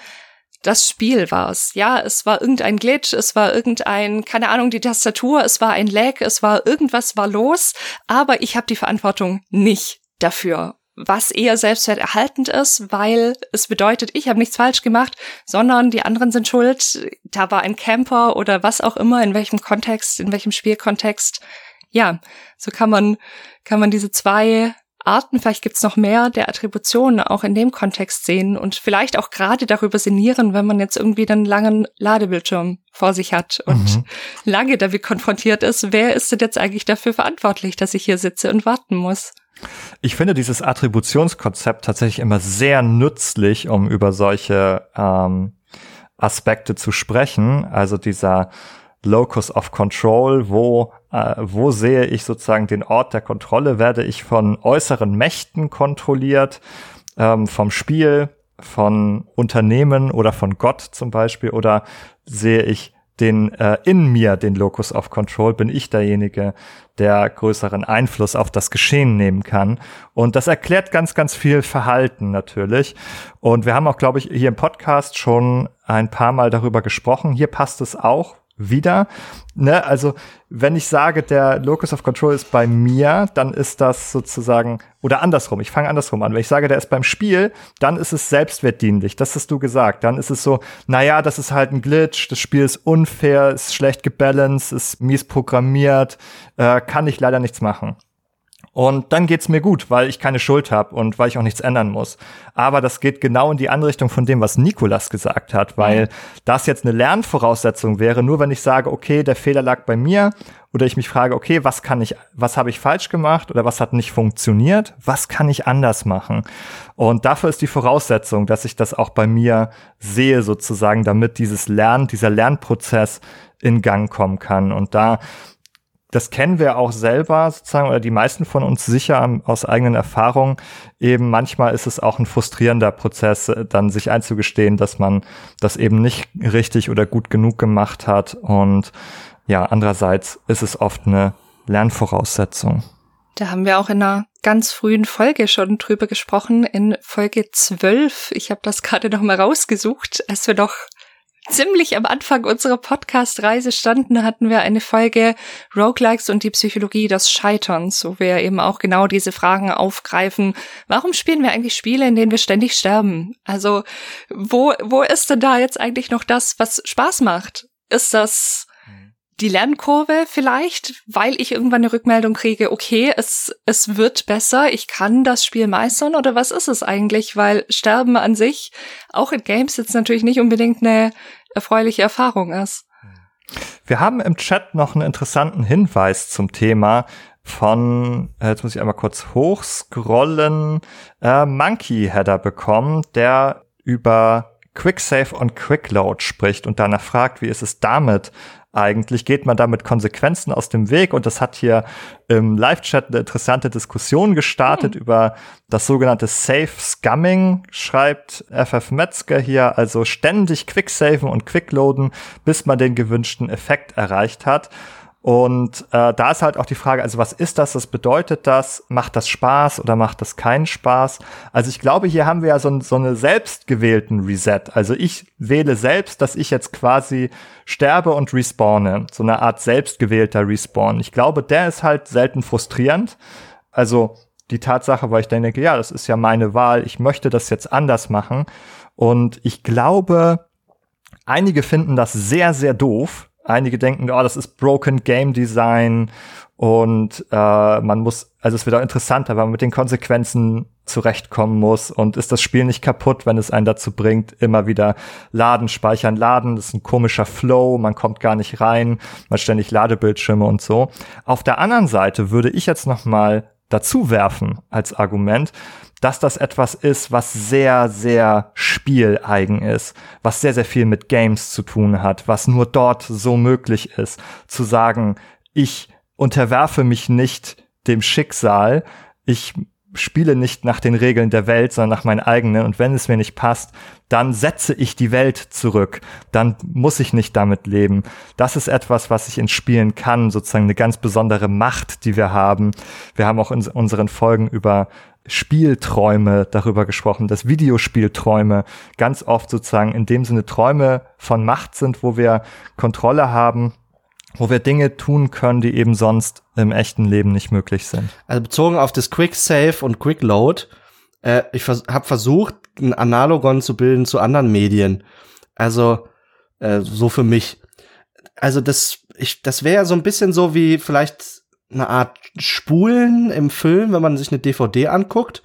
S2: das Spiel war's. Ja, es war irgendein Glitch, es war irgendein, keine Ahnung, die Tastatur, es war ein Lag, es war irgendwas war los, aber ich habe die Verantwortung nicht dafür. Was eher selbstwerterhaltend ist, weil es bedeutet, ich habe nichts falsch gemacht, sondern die anderen sind schuld. Da war ein Camper oder was auch immer, in welchem Kontext, in welchem Spielkontext. Ja, so kann man, kann man diese zwei Arten, vielleicht gibt's noch mehr der Attributionen auch in dem Kontext sehen und vielleicht auch gerade darüber sinnieren, wenn man jetzt irgendwie einen langen Ladebildschirm vor sich hat und mhm. lange damit konfrontiert ist, wer ist denn jetzt eigentlich dafür verantwortlich, dass ich hier sitze und warten muss?
S1: Ich finde dieses Attributionskonzept tatsächlich immer sehr nützlich, um über solche ähm, Aspekte zu sprechen. Also dieser Locus of Control, wo, äh, wo sehe ich sozusagen den Ort der Kontrolle? Werde ich von äußeren Mächten kontrolliert, ähm, vom Spiel, von Unternehmen oder von Gott zum Beispiel? Oder sehe ich den äh, in mir den Locus of Control? Bin ich derjenige, der größeren Einfluss auf das Geschehen nehmen kann? Und das erklärt ganz, ganz viel Verhalten natürlich. Und wir haben auch, glaube ich, hier im Podcast schon ein paar Mal darüber gesprochen. Hier passt es auch wieder. Ne? Also wenn ich sage, der Locus of Control ist bei mir, dann ist das sozusagen, oder andersrum, ich fange andersrum an. Wenn ich sage, der ist beim Spiel, dann ist es selbstwertdienlich. Das hast du gesagt. Dann ist es so, naja, das ist halt ein Glitch, das Spiel ist unfair, ist schlecht gebalanced, ist mies programmiert, äh, kann ich leider nichts machen. Und dann geht's mir gut, weil ich keine Schuld habe und weil ich auch nichts ändern muss. Aber das geht genau in die andere Richtung von dem, was Nikolas gesagt hat, weil mhm. das jetzt eine Lernvoraussetzung wäre, nur wenn ich sage, okay, der Fehler lag bei mir oder ich mich frage, okay, was kann ich, was habe ich falsch gemacht oder was hat nicht funktioniert, was kann ich anders machen? Und dafür ist die Voraussetzung, dass ich das auch bei mir sehe sozusagen, damit dieses Lernen, dieser Lernprozess in Gang kommen kann. Und da das kennen wir auch selber sozusagen oder die meisten von uns sicher aus eigenen Erfahrungen. Eben manchmal ist es auch ein frustrierender Prozess, äh, dann sich einzugestehen, dass man das eben nicht richtig oder gut genug gemacht hat. Und ja, andererseits ist es oft eine Lernvoraussetzung.
S2: Da haben wir auch in einer ganz frühen Folge schon drüber gesprochen, in Folge 12. Ich habe das gerade noch mal rausgesucht, als wir doch ziemlich am Anfang unserer Podcast-Reise standen, hatten wir eine Folge Roguelikes und die Psychologie des Scheiterns, wo wir eben auch genau diese Fragen aufgreifen. Warum spielen wir eigentlich Spiele, in denen wir ständig sterben? Also, wo, wo ist denn da jetzt eigentlich noch das, was Spaß macht? Ist das die Lernkurve vielleicht, weil ich irgendwann eine Rückmeldung kriege, okay, es, es wird besser, ich kann das Spiel meistern oder was ist es eigentlich? Weil Sterben an sich auch in Games jetzt natürlich nicht unbedingt eine erfreuliche Erfahrung ist.
S1: Wir haben im Chat noch einen interessanten Hinweis zum Thema von, äh, jetzt muss ich einmal kurz hochscrollen, äh, Monkey Header bekommen, der über Quick Save und Quick Load spricht und danach fragt, wie ist es damit eigentlich? Geht man damit Konsequenzen aus dem Weg? Und das hat hier im Live-Chat eine interessante Diskussion gestartet mhm. über das sogenannte Safe Scumming, schreibt FF Metzger hier, also ständig Quicksaven und Quickloaden, bis man den gewünschten Effekt erreicht hat. Und äh, da ist halt auch die Frage, also was ist das, was bedeutet das? Macht das Spaß oder macht das keinen Spaß? Also ich glaube, hier haben wir ja so, so eine selbstgewählten Reset. Also ich wähle selbst, dass ich jetzt quasi sterbe und respawne. So eine Art selbstgewählter Respawn. Ich glaube, der ist halt selten frustrierend. Also die Tatsache, weil ich dann denke, ja, das ist ja meine Wahl, ich möchte das jetzt anders machen. Und ich glaube, einige finden das sehr, sehr doof, Einige denken, oh, das ist Broken Game Design und äh, man muss, also es wird auch interessanter, weil man mit den Konsequenzen zurechtkommen muss und ist das Spiel nicht kaputt, wenn es einen dazu bringt, immer wieder laden, speichern, laden. Das ist ein komischer Flow, man kommt gar nicht rein, man ständig Ladebildschirme und so. Auf der anderen Seite würde ich jetzt noch mal dazu werfen als Argument, dass das etwas ist, was sehr, sehr spieleigen ist, was sehr, sehr viel mit Games zu tun hat, was nur dort so möglich ist, zu sagen, ich unterwerfe mich nicht dem Schicksal, ich spiele nicht nach den Regeln der Welt, sondern nach meinen eigenen. Und wenn es mir nicht passt, dann setze ich die Welt zurück. Dann muss ich nicht damit leben. Das ist etwas, was ich in Spielen kann, sozusagen eine ganz besondere Macht, die wir haben. Wir haben auch in unseren Folgen über Spielträume darüber gesprochen, dass Videospielträume ganz oft sozusagen in dem Sinne Träume von Macht sind, wo wir Kontrolle haben, wo wir Dinge tun können, die eben sonst im echten Leben nicht möglich sind.
S3: Also bezogen auf das Quick Save und Quick Load, äh, ich vers habe versucht, ein Analogon zu bilden zu anderen Medien. Also äh, so für mich. Also das, ich, das wäre ja so ein bisschen so wie vielleicht eine Art Spulen im Film, wenn man sich eine DVD anguckt.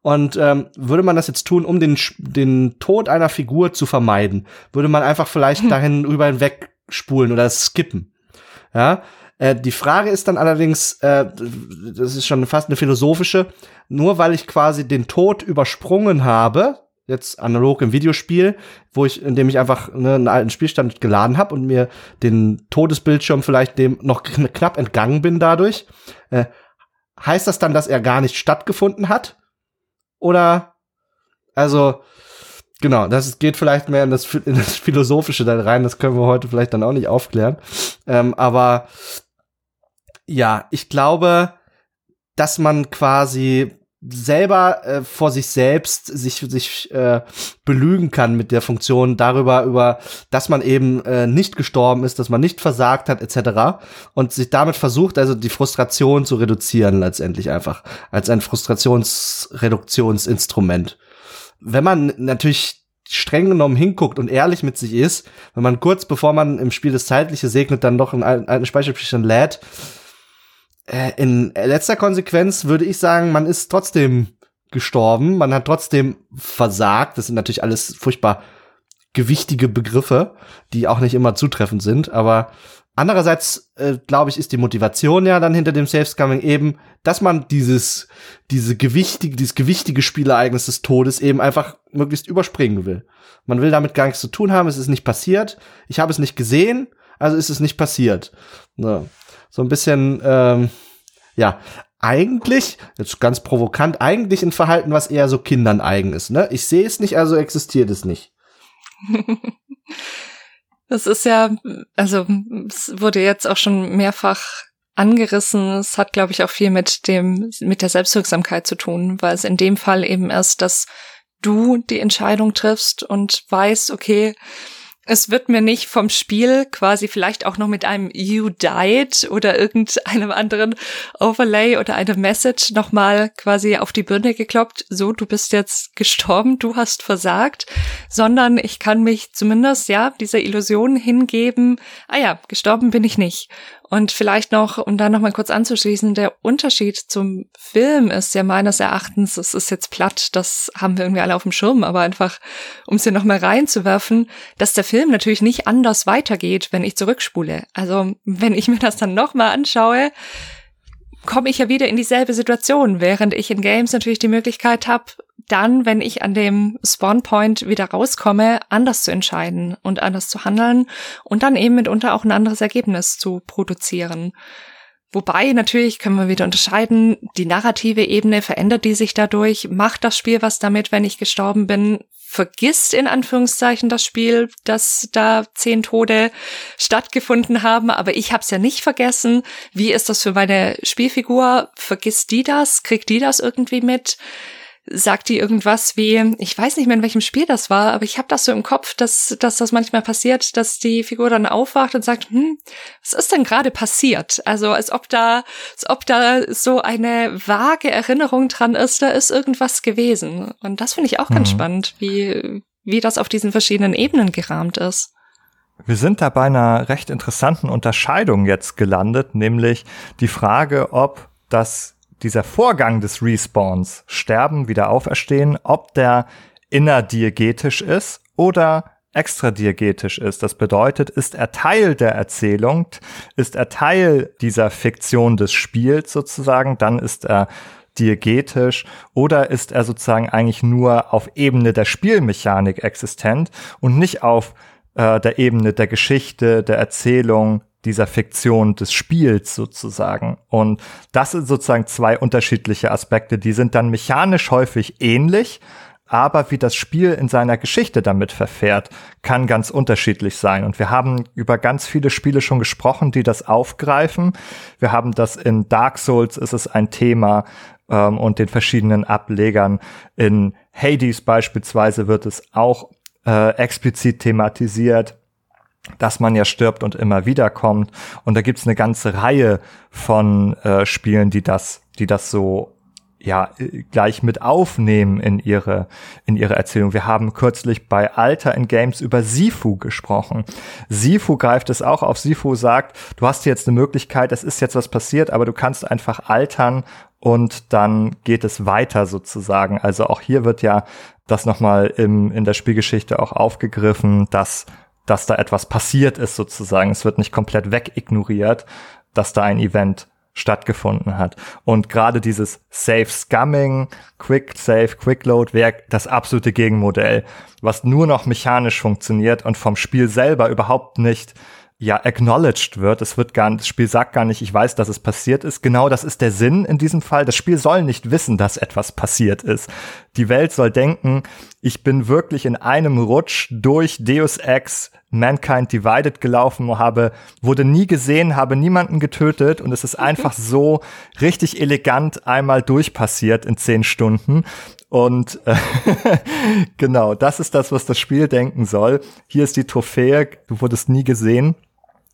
S3: Und ähm, würde man das jetzt tun, um den, den Tod einer Figur zu vermeiden, würde man einfach vielleicht dahin rüber hinweg spulen oder skippen. Ja, äh, die Frage ist dann allerdings, äh, das ist schon fast eine philosophische, nur weil ich quasi den Tod übersprungen habe, jetzt analog im Videospiel, wo ich, indem ich einfach ne, einen alten Spielstand geladen habe und mir den Todesbildschirm vielleicht dem noch knapp entgangen bin dadurch. Äh, heißt das dann, dass er gar nicht stattgefunden hat? Oder also genau, das geht vielleicht mehr in das, in das Philosophische da rein, das können wir heute vielleicht dann auch nicht aufklären. Ähm, aber ja, ich glaube, dass man quasi selber äh, vor sich selbst sich sich äh, belügen kann mit der Funktion darüber über dass man eben äh, nicht gestorben ist dass man nicht versagt hat etc und sich damit versucht also die Frustration zu reduzieren letztendlich einfach als ein Frustrationsreduktionsinstrument wenn man natürlich streng genommen hinguckt und ehrlich mit sich ist wenn man kurz bevor man im Spiel das zeitliche segnet dann noch einen alten Speicherplan lädt äh, in letzter Konsequenz würde ich sagen, man ist trotzdem gestorben, man hat trotzdem versagt. Das sind natürlich alles furchtbar gewichtige Begriffe, die auch nicht immer zutreffend sind, aber andererseits äh, glaube ich, ist die Motivation ja dann hinter dem Safe Scumming eben, dass man dieses diese gewichtige dieses gewichtige Spielereignis des Todes eben einfach möglichst überspringen will. Man will damit gar nichts zu tun haben, es ist nicht passiert, ich habe es nicht gesehen, also ist es nicht passiert. Ja so ein bisschen, ähm, ja, eigentlich, jetzt ganz provokant, eigentlich ein Verhalten, was eher so Kindern eigen ist. Ne? Ich sehe es nicht, also existiert es nicht. *laughs*
S2: das ist ja, also es wurde jetzt auch schon mehrfach angerissen. Es hat, glaube ich, auch viel mit dem, mit der Selbstwirksamkeit zu tun, weil es in dem Fall eben erst, dass du die Entscheidung triffst und weißt, okay, es wird mir nicht vom Spiel quasi vielleicht auch noch mit einem You died oder irgendeinem anderen Overlay oder einer Message nochmal quasi auf die Birne gekloppt. So, du bist jetzt gestorben, du hast versagt, sondern ich kann mich zumindest, ja, dieser Illusion hingeben. Ah ja, gestorben bin ich nicht. Und vielleicht noch, um da nochmal kurz anzuschließen, der Unterschied zum Film ist ja meines Erachtens, es ist jetzt platt, das haben wir irgendwie alle auf dem Schirm, aber einfach, um es hier nochmal reinzuwerfen, dass der Film natürlich nicht anders weitergeht, wenn ich zurückspule. Also, wenn ich mir das dann nochmal anschaue, komme ich ja wieder in dieselbe Situation, während ich in Games natürlich die Möglichkeit habe, dann, wenn ich an dem Spawnpoint wieder rauskomme, anders zu entscheiden und anders zu handeln und dann eben mitunter auch ein anderes Ergebnis zu produzieren. Wobei natürlich können wir wieder unterscheiden, die narrative Ebene verändert die sich dadurch, macht das Spiel was damit, wenn ich gestorben bin, vergisst in Anführungszeichen das Spiel, dass da zehn Tode stattgefunden haben, aber ich habe es ja nicht vergessen. Wie ist das für meine Spielfigur? Vergisst die das? Kriegt die das irgendwie mit? Sagt die irgendwas wie, ich weiß nicht mehr in welchem Spiel das war, aber ich habe das so im Kopf, dass, dass das manchmal passiert, dass die Figur dann aufwacht und sagt, hm, was ist denn gerade passiert? Also als ob da, als ob da so eine vage Erinnerung dran ist, da ist irgendwas gewesen. Und das finde ich auch ganz mhm. spannend, wie, wie das auf diesen verschiedenen Ebenen gerahmt ist.
S1: Wir sind da bei einer recht interessanten Unterscheidung jetzt gelandet, nämlich die Frage, ob das dieser Vorgang des Respawns, Sterben, wieder auferstehen, ob der innerdiegetisch ist oder extradiegetisch ist. Das bedeutet, ist er Teil der Erzählung, ist er Teil dieser Fiktion des Spiels sozusagen, dann ist er diegetisch oder ist er sozusagen eigentlich nur auf Ebene der Spielmechanik existent und nicht auf äh, der Ebene der Geschichte, der Erzählung, dieser Fiktion des Spiels sozusagen. Und das sind sozusagen zwei unterschiedliche Aspekte, die sind dann mechanisch häufig ähnlich, aber wie das Spiel in seiner Geschichte damit verfährt, kann ganz unterschiedlich sein. Und wir haben über ganz viele Spiele schon gesprochen, die das aufgreifen. Wir haben das in Dark Souls, ist es ein Thema ähm, und den verschiedenen Ablegern. In Hades beispielsweise wird es auch äh, explizit thematisiert dass man ja stirbt und immer wieder kommt. Und da gibt's eine ganze Reihe von äh, Spielen, die das, die das so ja gleich mit aufnehmen in ihre in ihre Erzählung. Wir haben kürzlich bei Alter in Games über Sifu gesprochen. Sifu greift es auch auf. Sifu sagt, du hast jetzt eine Möglichkeit, es ist jetzt was passiert, aber du kannst einfach altern und dann geht es weiter sozusagen. Also auch hier wird ja das nochmal im, in der Spielgeschichte auch aufgegriffen, dass dass da etwas passiert ist sozusagen. Es wird nicht komplett wegignoriert, dass da ein Event stattgefunden hat. Und gerade dieses Safe Scumming, Quick Save, Quick Load wäre das absolute Gegenmodell, was nur noch mechanisch funktioniert und vom Spiel selber überhaupt nicht ja acknowledged wird. Es wird gar das Spiel sagt gar nicht, ich weiß, dass es passiert ist. Genau das ist der Sinn in diesem Fall. Das Spiel soll nicht wissen, dass etwas passiert ist. Die Welt soll denken, ich bin wirklich in einem Rutsch durch Deus Ex Mankind Divided gelaufen, habe, wurde nie gesehen, habe niemanden getötet und es ist einfach so richtig elegant einmal durchpassiert in zehn Stunden. Und äh, *laughs* genau, das ist das, was das Spiel denken soll. Hier ist die Trophäe, du wurdest nie gesehen.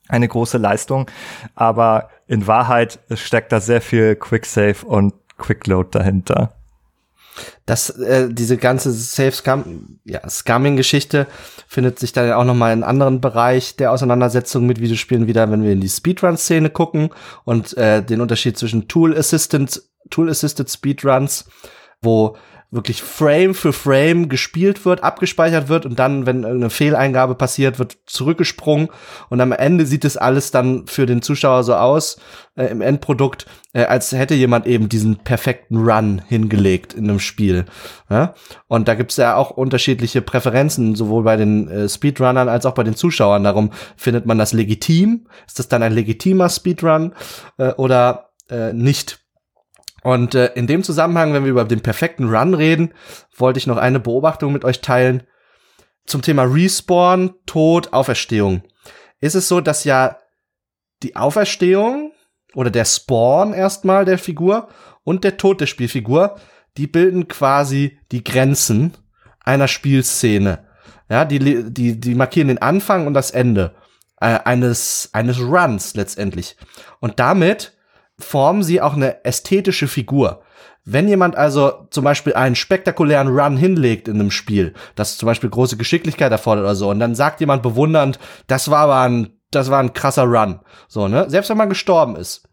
S1: Eine große Leistung, aber in Wahrheit steckt da sehr viel Quicksave und Quickload dahinter.
S3: Das, äh, diese ganze Safe-Scum, ja, Scumming-Geschichte findet sich dann auch noch mal in anderen Bereich der Auseinandersetzung mit Videospielen wieder, wenn wir in die Speedrun-Szene gucken und äh, den Unterschied zwischen Tool-Assisted Tool-Assisted Speedruns, wo wirklich Frame für Frame gespielt wird, abgespeichert wird und dann, wenn irgendeine Fehleingabe passiert, wird zurückgesprungen und am Ende sieht es alles dann für den Zuschauer so aus äh, im Endprodukt, äh, als hätte jemand eben diesen perfekten Run hingelegt in einem Spiel. Ja? Und da gibt's ja auch unterschiedliche Präferenzen, sowohl bei den äh, Speedrunnern als auch bei den Zuschauern. Darum findet man das legitim. Ist das dann ein legitimer Speedrun äh, oder äh, nicht? Und äh, in dem Zusammenhang, wenn wir über den perfekten Run reden, wollte ich noch eine Beobachtung mit euch teilen zum Thema Respawn, Tod, Auferstehung. Ist es so, dass ja die Auferstehung oder der Spawn erstmal der Figur und der Tod der Spielfigur, die bilden quasi die Grenzen einer Spielszene. Ja, die, die, die markieren den Anfang und das Ende äh, eines, eines Runs letztendlich. Und damit formen sie auch eine ästhetische Figur. Wenn jemand also zum Beispiel einen spektakulären Run hinlegt in einem Spiel, das zum Beispiel große Geschicklichkeit erfordert oder so, und dann sagt jemand bewundernd, das war aber ein, das war ein krasser Run, so ne, selbst wenn man gestorben ist,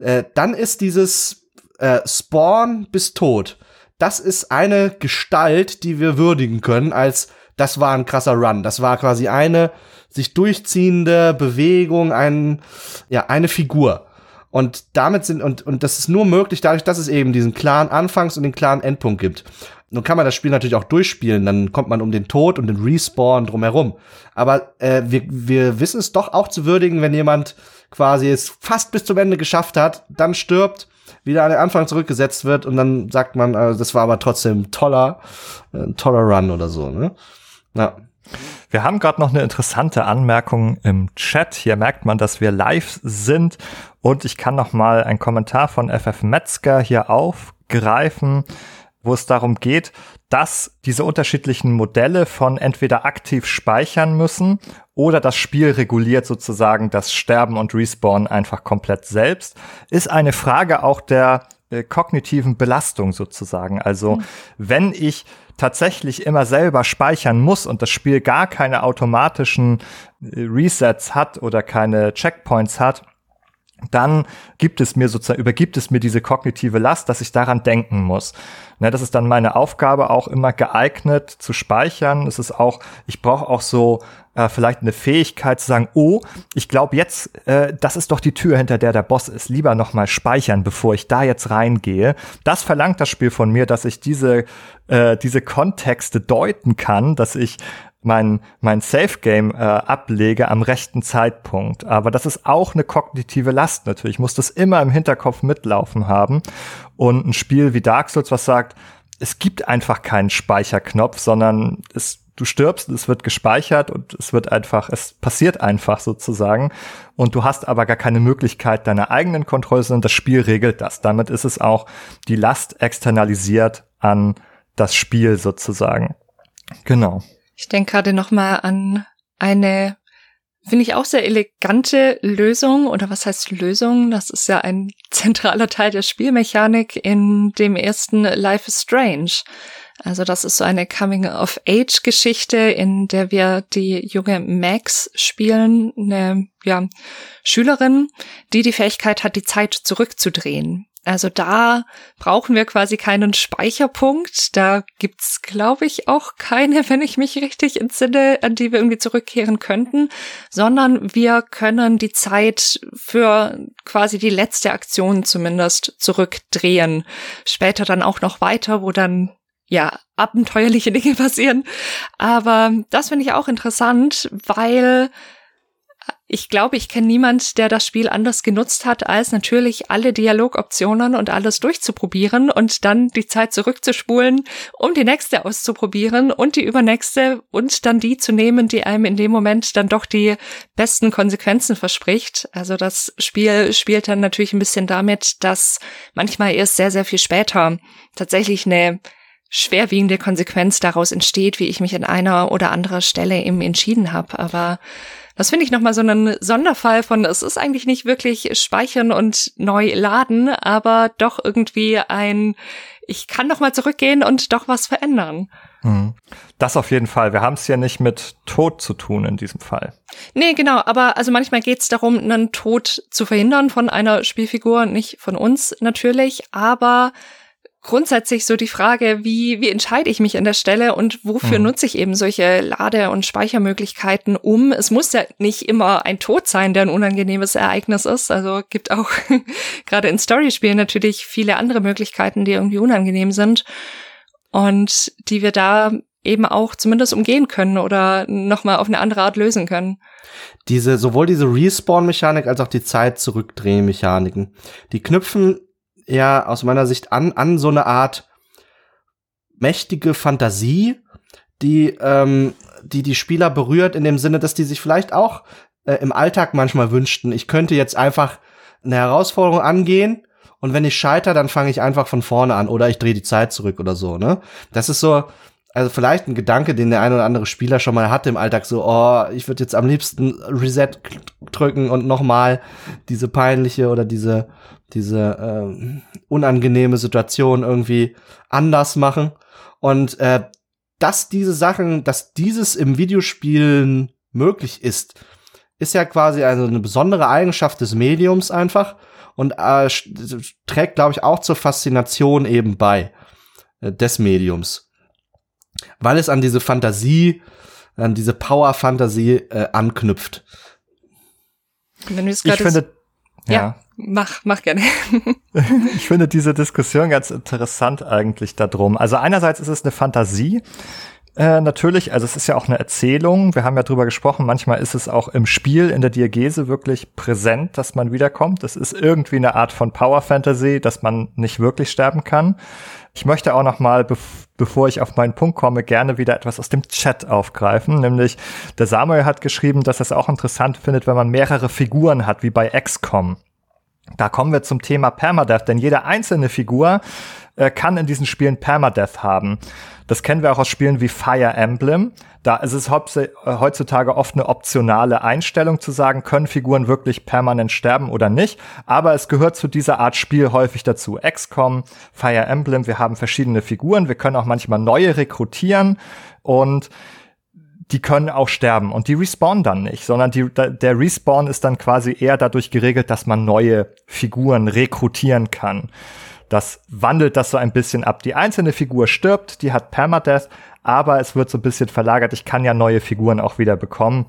S3: äh, dann ist dieses äh, Spawn bis Tod, das ist eine Gestalt, die wir würdigen können als das war ein krasser Run. Das war quasi eine sich durchziehende Bewegung, ein, ja, eine Figur. Und damit sind, und, und das ist nur möglich dadurch, dass es eben diesen klaren Anfangs- und den klaren Endpunkt gibt. Nun kann man das Spiel natürlich auch durchspielen, dann kommt man um den Tod und den Respawn drumherum. Aber äh, wir, wir wissen es doch auch zu würdigen, wenn jemand quasi es fast bis zum Ende geschafft hat, dann stirbt, wieder an den Anfang zurückgesetzt wird und dann sagt man, äh, das war aber trotzdem toller, äh, toller Run oder so. Ne?
S1: Ja. Wir haben gerade noch eine interessante Anmerkung im Chat. Hier merkt man, dass wir live sind und ich kann noch mal einen Kommentar von FF Metzger hier aufgreifen, wo es darum geht, dass diese unterschiedlichen Modelle von entweder aktiv speichern müssen oder das Spiel reguliert sozusagen das Sterben und Respawn einfach komplett selbst, ist eine Frage auch der äh, kognitiven Belastung sozusagen. Also mhm. wenn ich tatsächlich immer selber speichern muss und das Spiel gar keine automatischen äh, Resets hat oder keine Checkpoints hat, dann gibt es mir sozusagen, übergibt es mir diese kognitive Last, dass ich daran denken muss. Ne, das ist dann meine Aufgabe, auch immer geeignet zu speichern. Es ist auch, ich brauche auch so äh, vielleicht eine Fähigkeit zu sagen, oh, ich glaube jetzt, äh, das ist doch die Tür, hinter der der Boss ist. Lieber noch mal speichern, bevor ich da jetzt reingehe. Das verlangt das Spiel von mir, dass ich diese äh, diese Kontexte deuten kann, dass ich mein, mein Safe Game äh, ablege am rechten Zeitpunkt. Aber das ist auch eine kognitive Last natürlich. Ich muss das immer im Hinterkopf mitlaufen haben. Und ein Spiel wie Dark Souls, was sagt, es gibt einfach keinen Speicherknopf, sondern es, du stirbst, es wird gespeichert und es wird einfach, es passiert einfach sozusagen. Und du hast aber gar keine Möglichkeit deiner eigenen Kontrolle, sondern das Spiel regelt das. Damit ist es auch die Last externalisiert an das Spiel sozusagen. Genau.
S2: Ich denke gerade noch mal an eine, finde ich auch sehr elegante Lösung oder was heißt Lösung? Das ist ja ein *laughs* zentraler Teil der Spielmechanik in dem ersten Life is Strange. Also das ist so eine Coming-of-Age-Geschichte, in der wir die junge Max spielen, eine ja, Schülerin, die die Fähigkeit hat, die Zeit zurückzudrehen. Also da brauchen wir quasi keinen Speicherpunkt. Da gibt's, glaube ich, auch keine, *laughs* wenn ich mich richtig entsinne, an die wir irgendwie zurückkehren könnten, sondern wir können die Zeit für quasi die letzte Aktion zumindest zurückdrehen. Später dann auch noch weiter, wo dann ja, abenteuerliche *laughs* Dinge passieren. Aber das finde ich auch interessant, weil ich glaube, ich kenne niemand, der das Spiel anders genutzt hat, als natürlich alle Dialogoptionen und alles durchzuprobieren und dann die Zeit zurückzuspulen, um die nächste auszuprobieren und die übernächste und dann die zu nehmen, die einem in dem Moment dann doch die besten Konsequenzen verspricht. Also das Spiel spielt dann natürlich ein bisschen damit, dass manchmal erst sehr, sehr viel später tatsächlich eine schwerwiegende Konsequenz daraus entsteht, wie ich mich an einer oder anderer Stelle eben entschieden habe. Aber das finde ich nochmal so einen Sonderfall von, es ist eigentlich nicht wirklich speichern und neu laden, aber doch irgendwie ein, ich kann nochmal zurückgehen und doch was verändern.
S1: Mhm. Das auf jeden Fall. Wir haben es ja nicht mit Tod zu tun in diesem Fall.
S2: Nee, genau. Aber also manchmal geht es darum, einen Tod zu verhindern von einer Spielfigur, nicht von uns natürlich, aber grundsätzlich so die Frage, wie, wie entscheide ich mich an der Stelle und wofür mhm. nutze ich eben solche Lade- und Speichermöglichkeiten um? Es muss ja nicht immer ein Tod sein, der ein unangenehmes Ereignis ist. Also gibt auch *laughs* gerade in Storyspielen natürlich viele andere Möglichkeiten, die irgendwie unangenehm sind und die wir da eben auch zumindest umgehen können oder nochmal auf eine andere Art lösen können.
S3: Diese, sowohl diese Respawn-Mechanik als auch die Zeit-Zurückdrehen-Mechaniken, die knüpfen ja aus meiner Sicht an, an so eine Art mächtige Fantasie, die, ähm, die die Spieler berührt in dem Sinne, dass die sich vielleicht auch äh, im Alltag manchmal wünschten, ich könnte jetzt einfach eine Herausforderung angehen und wenn ich scheiter, dann fange ich einfach von vorne an oder ich drehe die Zeit zurück oder so, ne? Das ist so, also vielleicht ein Gedanke, den der ein oder andere Spieler schon mal hatte im Alltag, so, oh, ich würde jetzt am liebsten Reset drücken und nochmal diese peinliche oder diese diese äh, unangenehme Situation irgendwie anders machen. Und äh, dass diese Sachen, dass dieses im Videospielen möglich ist, ist ja quasi also eine besondere Eigenschaft des Mediums einfach und äh, trägt, glaube ich, auch zur Faszination eben bei äh, des Mediums. Weil es an diese Fantasie, an diese Power-Fantasie äh, anknüpft.
S2: Wenn du es ich finde, ja. ja. Mach, mach gerne. *laughs* *laughs*
S1: ich finde diese Diskussion ganz interessant eigentlich darum. Also einerseits ist es eine Fantasie, äh, natürlich, also es ist ja auch eine Erzählung. Wir haben ja drüber gesprochen. Manchmal ist es auch im Spiel, in der Diagese wirklich präsent, dass man wiederkommt. Es ist irgendwie eine Art von Power Fantasy, dass man nicht wirklich sterben kann. Ich möchte auch noch mal, bevor ich auf meinen Punkt komme, gerne wieder etwas aus dem Chat aufgreifen. Nämlich, der Samuel hat geschrieben, dass er es auch interessant findet, wenn man mehrere Figuren hat, wie bei XCOM. Da kommen wir zum Thema Permadeath, denn jede einzelne Figur äh, kann in diesen Spielen Permadeath haben. Das kennen wir auch aus Spielen wie Fire Emblem. Da ist es äh, heutzutage oft eine optionale Einstellung zu sagen, können Figuren wirklich permanent sterben oder nicht. Aber es gehört zu dieser Art Spiel häufig dazu. XCOM, Fire Emblem, wir haben verschiedene Figuren. Wir können auch manchmal neue rekrutieren und die können auch sterben und die respawnen dann nicht, sondern die, der Respawn ist dann quasi eher dadurch geregelt, dass man neue Figuren rekrutieren kann. Das wandelt das so ein bisschen ab. Die einzelne Figur stirbt, die hat Permadeath, aber es wird so ein bisschen verlagert. Ich kann ja neue Figuren auch wieder bekommen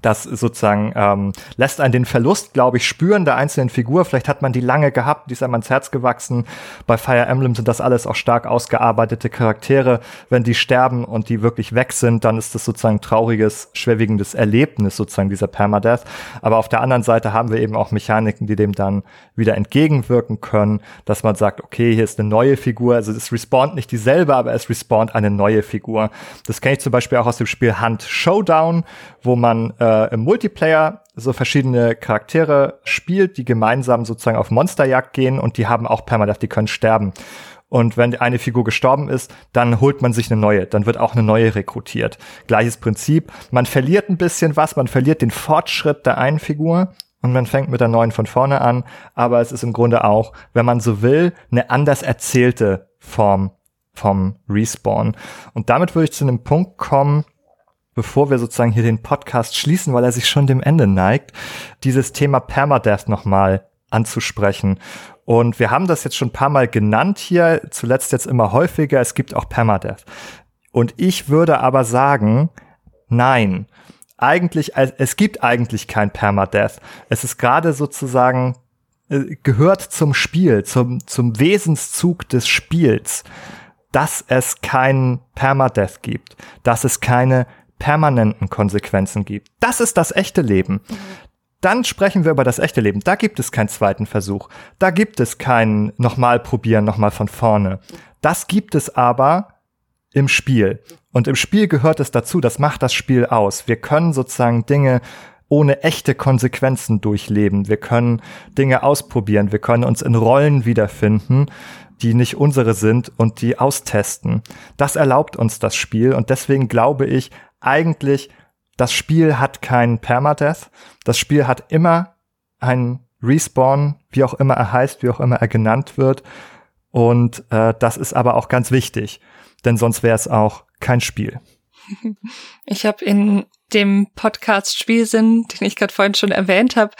S1: das sozusagen ähm, lässt einen den Verlust, glaube ich, spüren der einzelnen Figur. Vielleicht hat man die lange gehabt, die ist einem ans Herz gewachsen. Bei Fire Emblem sind das alles auch stark ausgearbeitete Charaktere. Wenn die sterben und die wirklich weg sind, dann ist das sozusagen ein trauriges, schwerwiegendes Erlebnis, sozusagen dieser Permadeath. Aber auf der anderen Seite haben wir eben auch Mechaniken, die dem dann wieder entgegenwirken können, dass man sagt, okay, hier ist eine neue Figur. Also es respawnt nicht dieselbe, aber es respawnt eine neue Figur. Das kenne ich zum Beispiel auch aus dem Spiel Hunt Showdown, wo man äh, im Multiplayer so verschiedene Charaktere spielt, die gemeinsam sozusagen auf Monsterjagd gehen und die haben auch Permadeath, die können sterben. Und wenn eine Figur gestorben ist, dann holt man sich eine neue. Dann wird auch eine neue rekrutiert. Gleiches Prinzip. Man verliert ein bisschen was. Man verliert den Fortschritt der einen Figur und man fängt mit der neuen von vorne an. Aber es ist im Grunde auch, wenn man so will, eine anders erzählte Form vom Respawn. Und damit würde ich zu einem Punkt kommen, bevor wir sozusagen hier den Podcast schließen, weil er sich schon dem Ende neigt, dieses Thema Permadeath nochmal anzusprechen. Und wir haben das jetzt schon ein paar Mal genannt hier, zuletzt jetzt immer häufiger, es gibt auch Permadeath. Und ich würde aber sagen, nein, eigentlich, es gibt eigentlich kein Permadeath. Es ist gerade sozusagen, äh, gehört zum Spiel, zum, zum Wesenszug des Spiels, dass es keinen Permadeath gibt, dass es keine permanenten Konsequenzen gibt. Das ist das echte Leben. Dann sprechen wir über das echte Leben. Da gibt es keinen zweiten Versuch. Da gibt es kein nochmal probieren, nochmal von vorne. Das gibt es aber im Spiel. Und im Spiel gehört es dazu, das macht das Spiel aus. Wir können sozusagen Dinge ohne echte Konsequenzen durchleben. Wir können Dinge ausprobieren. Wir können uns in Rollen wiederfinden, die nicht unsere sind und die austesten. Das erlaubt uns das Spiel und deswegen glaube ich eigentlich, das Spiel hat keinen Permadeath. Das Spiel hat immer einen Respawn, wie auch immer er heißt, wie auch immer er genannt wird. Und äh, das ist aber auch ganz wichtig, denn sonst wäre es auch kein Spiel.
S2: Ich habe in dem Podcast Spielsinn, den ich gerade vorhin schon erwähnt habe,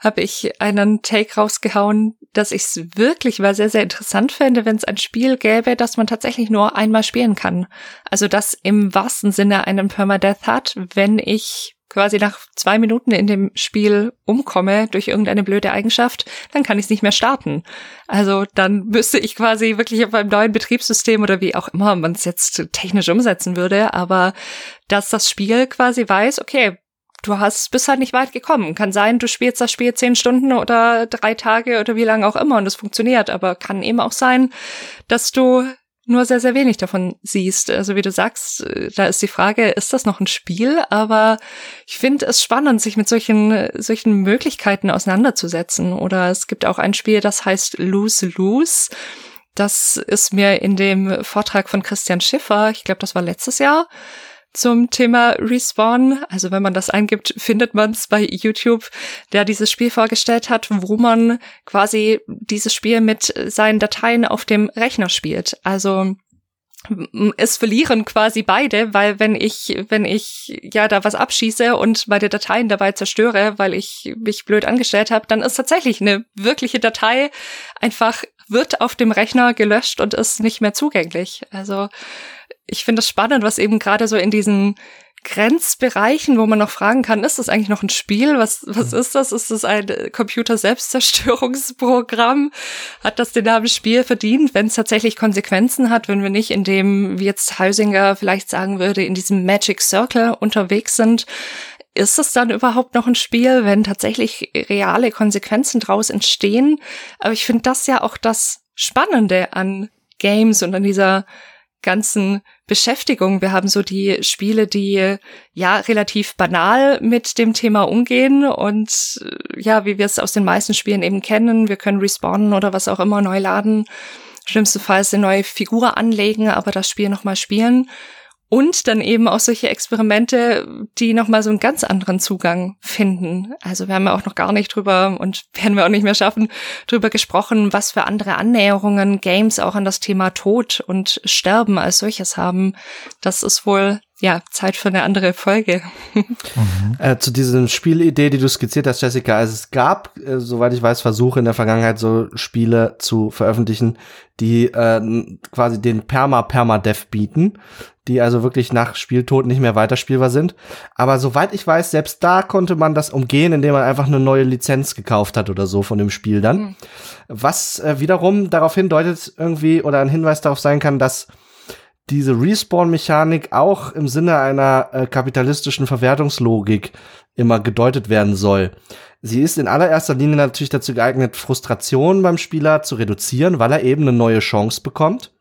S2: habe ich einen Take rausgehauen, dass ich es wirklich mal sehr, sehr interessant fände, wenn es ein Spiel gäbe, das man tatsächlich nur einmal spielen kann. Also das im wahrsten Sinne einen Permadeath hat, wenn ich quasi nach zwei Minuten in dem Spiel umkomme durch irgendeine blöde Eigenschaft, dann kann ich es nicht mehr starten. Also dann müsste ich quasi wirklich auf einem neuen Betriebssystem oder wie auch immer man es jetzt technisch umsetzen würde, aber dass das Spiel quasi weiß, okay, du hast bis halt nicht weit gekommen. Kann sein, du spielst das Spiel zehn Stunden oder drei Tage oder wie lange auch immer und es funktioniert, aber kann eben auch sein, dass du nur sehr, sehr wenig davon siehst. Also wie du sagst, äh, da ist die Frage, ist das noch ein Spiel? Aber ich finde es spannend, sich mit solchen, solchen Möglichkeiten auseinanderzusetzen. Oder es gibt auch ein Spiel, das heißt Lose Lose. Das ist mir in dem Vortrag von Christian Schiffer, ich glaube, das war letztes Jahr, zum Thema Respawn. Also wenn man das eingibt, findet man es bei YouTube, der dieses Spiel vorgestellt hat, wo man quasi dieses Spiel mit seinen Dateien auf dem Rechner spielt. Also es verlieren quasi beide, weil wenn ich, wenn ich ja da was abschieße und meine Dateien dabei zerstöre, weil ich mich blöd angestellt habe, dann ist tatsächlich eine wirkliche Datei einfach wird auf dem Rechner gelöscht und ist nicht mehr zugänglich. Also ich finde es spannend, was eben gerade so in diesen Grenzbereichen, wo man noch fragen kann, ist das eigentlich noch ein Spiel? Was, was ist das? Ist das ein Computer-Selbstzerstörungsprogramm? Hat das den Namen Spiel verdient, wenn es tatsächlich Konsequenzen hat, wenn wir nicht in dem, wie jetzt Heusinger vielleicht sagen würde, in diesem Magic Circle unterwegs sind? Ist es dann überhaupt noch ein Spiel, wenn tatsächlich reale Konsequenzen draus entstehen? Aber ich finde das ja auch das Spannende an Games und an dieser ganzen Beschäftigung. Wir haben so die Spiele, die ja relativ banal mit dem Thema umgehen und ja, wie wir es aus den meisten Spielen eben kennen. Wir können respawnen oder was auch immer neu laden. Schlimmstenfalls eine neue Figur anlegen, aber das Spiel nochmal spielen. Und dann eben auch solche Experimente, die nochmal so einen ganz anderen Zugang finden. Also wir haben ja auch noch gar nicht drüber und *laughs* werden wir auch nicht mehr schaffen, drüber gesprochen, was für andere Annäherungen Games auch an das Thema Tod und Sterben als solches haben. Das ist wohl ja, Zeit für eine andere Folge.
S3: Mhm. Äh, zu dieser Spielidee, die du skizziert hast, Jessica, also es gab, äh, soweit ich weiß, Versuche in der Vergangenheit, so Spiele zu veröffentlichen, die äh, quasi den Perma-Perma-Dev bieten, die also wirklich nach Spieltod nicht mehr weiterspielbar sind. Aber soweit ich weiß, selbst da konnte man das umgehen, indem man einfach eine neue Lizenz gekauft hat oder so von dem Spiel dann. Mhm. Was äh, wiederum darauf hindeutet irgendwie oder ein Hinweis darauf sein kann, dass diese Respawn-Mechanik auch im Sinne einer äh, kapitalistischen Verwertungslogik immer gedeutet werden soll. Sie ist in allererster Linie natürlich dazu geeignet, Frustration beim Spieler zu reduzieren, weil er eben eine neue Chance bekommt.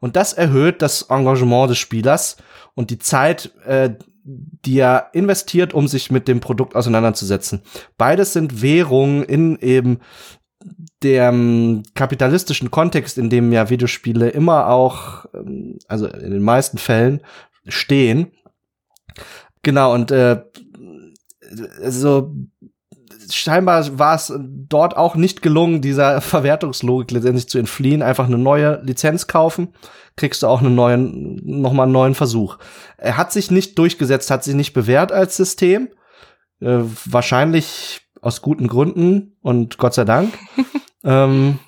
S3: Und das erhöht das Engagement des Spielers und die Zeit, äh, die er investiert, um sich mit dem Produkt auseinanderzusetzen. Beides sind Währungen in eben dem kapitalistischen Kontext, in dem ja Videospiele immer auch, ähm, also in den meisten Fällen stehen. Genau, und äh, so scheinbar war es dort auch nicht gelungen, dieser Verwertungslogik letztendlich zu entfliehen. Einfach eine neue Lizenz kaufen, kriegst du auch einen neuen, nochmal einen neuen Versuch. Er hat sich nicht durchgesetzt, hat sich nicht bewährt als System. Äh, wahrscheinlich aus guten Gründen und Gott sei Dank. *laughs* ähm,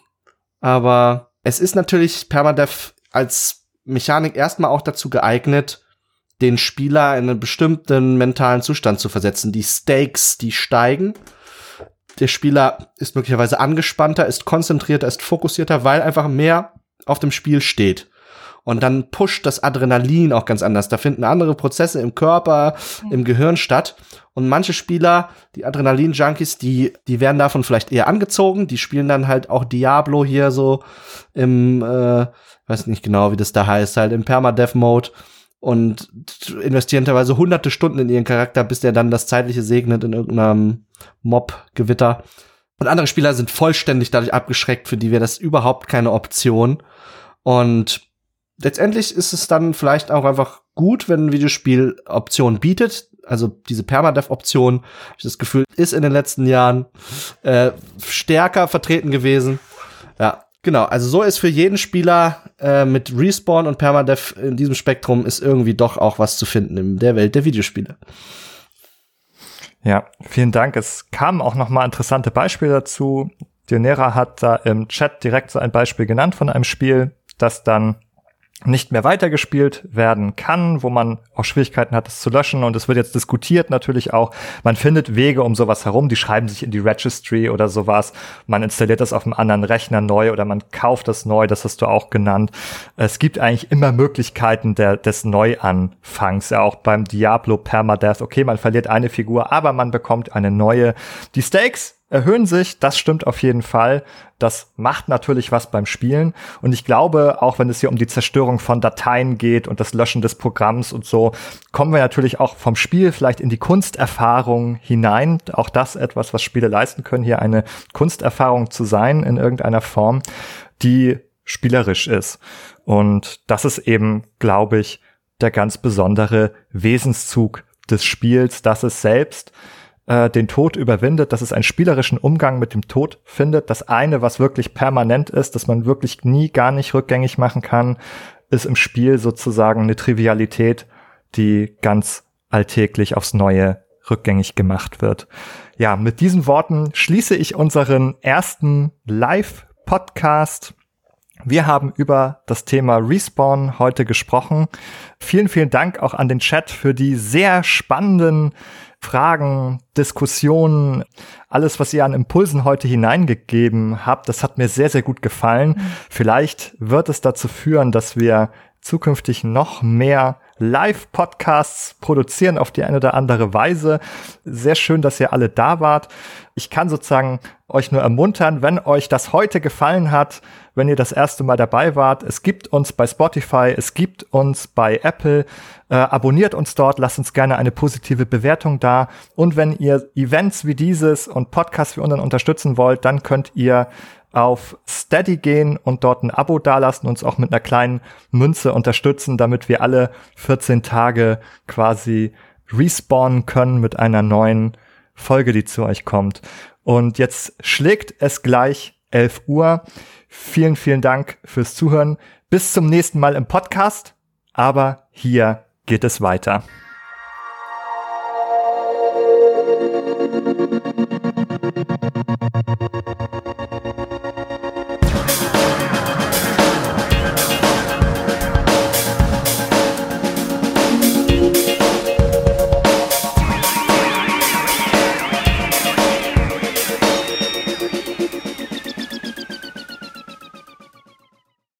S3: aber es ist natürlich Permadeath als Mechanik erstmal auch dazu geeignet, den Spieler in einen bestimmten mentalen Zustand zu versetzen. Die Stakes, die steigen. Der Spieler ist möglicherweise angespannter, ist konzentrierter, ist fokussierter, weil einfach mehr auf dem Spiel steht. Und dann pusht das Adrenalin auch ganz anders. Da finden andere Prozesse im Körper, im Gehirn statt. Und manche Spieler, die Adrenalin-Junkies, die, die werden davon vielleicht eher angezogen. Die spielen dann halt auch Diablo hier so im, äh, weiß nicht genau, wie das da heißt, halt im Permadeath-Mode und investieren teilweise hunderte Stunden in ihren Charakter, bis der dann das Zeitliche segnet in irgendeinem Mob-Gewitter. Und andere Spieler sind vollständig dadurch abgeschreckt, für die wäre das überhaupt keine Option. Und letztendlich ist es dann vielleicht auch einfach gut, wenn ein Videospiel Optionen bietet. Also diese Permadeath-Option, habe ich das Gefühl, ist in den letzten Jahren äh, stärker vertreten gewesen. Ja, genau. Also so ist für jeden Spieler äh, mit Respawn und Permadeath in diesem Spektrum ist irgendwie doch auch was zu finden in der Welt der Videospiele.
S1: Ja, vielen Dank. Es kamen auch noch mal interessante Beispiele dazu. Dionera hat da im Chat direkt so ein Beispiel genannt von einem Spiel, das dann nicht mehr weitergespielt werden kann, wo man auch Schwierigkeiten hat, es zu löschen. Und es wird jetzt diskutiert natürlich auch. Man findet Wege um sowas herum, die schreiben sich in die Registry oder sowas. Man installiert das auf einem anderen Rechner neu oder man kauft das neu, das hast du auch genannt. Es gibt eigentlich immer Möglichkeiten der, des Neuanfangs, ja auch beim Diablo Permadeath. Okay, man verliert eine Figur, aber man bekommt eine neue. Die Stakes erhöhen sich, das stimmt auf jeden Fall. Das macht natürlich was beim Spielen. Und ich glaube, auch wenn es hier um die Zerstörung von Dateien geht und das Löschen des Programms und so, kommen wir natürlich auch vom Spiel vielleicht in die Kunsterfahrung hinein. Auch das etwas, was Spiele leisten können, hier eine Kunsterfahrung zu sein in irgendeiner Form, die spielerisch ist. Und das ist eben, glaube ich, der ganz besondere Wesenszug des Spiels, dass es selbst äh, den Tod überwindet, dass es einen spielerischen Umgang mit dem Tod findet. Das eine, was wirklich permanent ist, dass man wirklich nie gar nicht rückgängig machen kann, ist im Spiel sozusagen eine Trivialität, die ganz alltäglich aufs Neue rückgängig gemacht wird. Ja, mit diesen Worten schließe ich unseren ersten Live-Podcast. Wir haben über das Thema Respawn heute gesprochen. Vielen, vielen Dank auch an den Chat für die sehr spannenden Fragen, Diskussionen, alles, was ihr an Impulsen heute hineingegeben habt, das hat mir sehr, sehr gut gefallen. Mhm. Vielleicht wird es dazu führen, dass wir zukünftig noch mehr Live-Podcasts produzieren auf die eine oder andere Weise. Sehr schön, dass ihr alle da wart. Ich kann sozusagen euch nur ermuntern, wenn euch das heute gefallen hat, wenn ihr das erste Mal dabei wart. Es gibt uns bei Spotify, es gibt uns bei Apple. Äh, abonniert uns dort, lasst uns gerne eine positive Bewertung da. Und wenn ihr Events wie dieses und Podcasts wie unseren unterstützen wollt, dann könnt ihr auf Steady gehen und dort ein Abo dalassen, uns auch mit einer kleinen Münze unterstützen, damit wir alle 14 Tage quasi respawnen können mit einer neuen Folge, die zu euch kommt. Und jetzt schlägt es gleich 11 Uhr. Vielen, vielen Dank fürs Zuhören. Bis zum nächsten Mal im Podcast. Aber hier geht es weiter.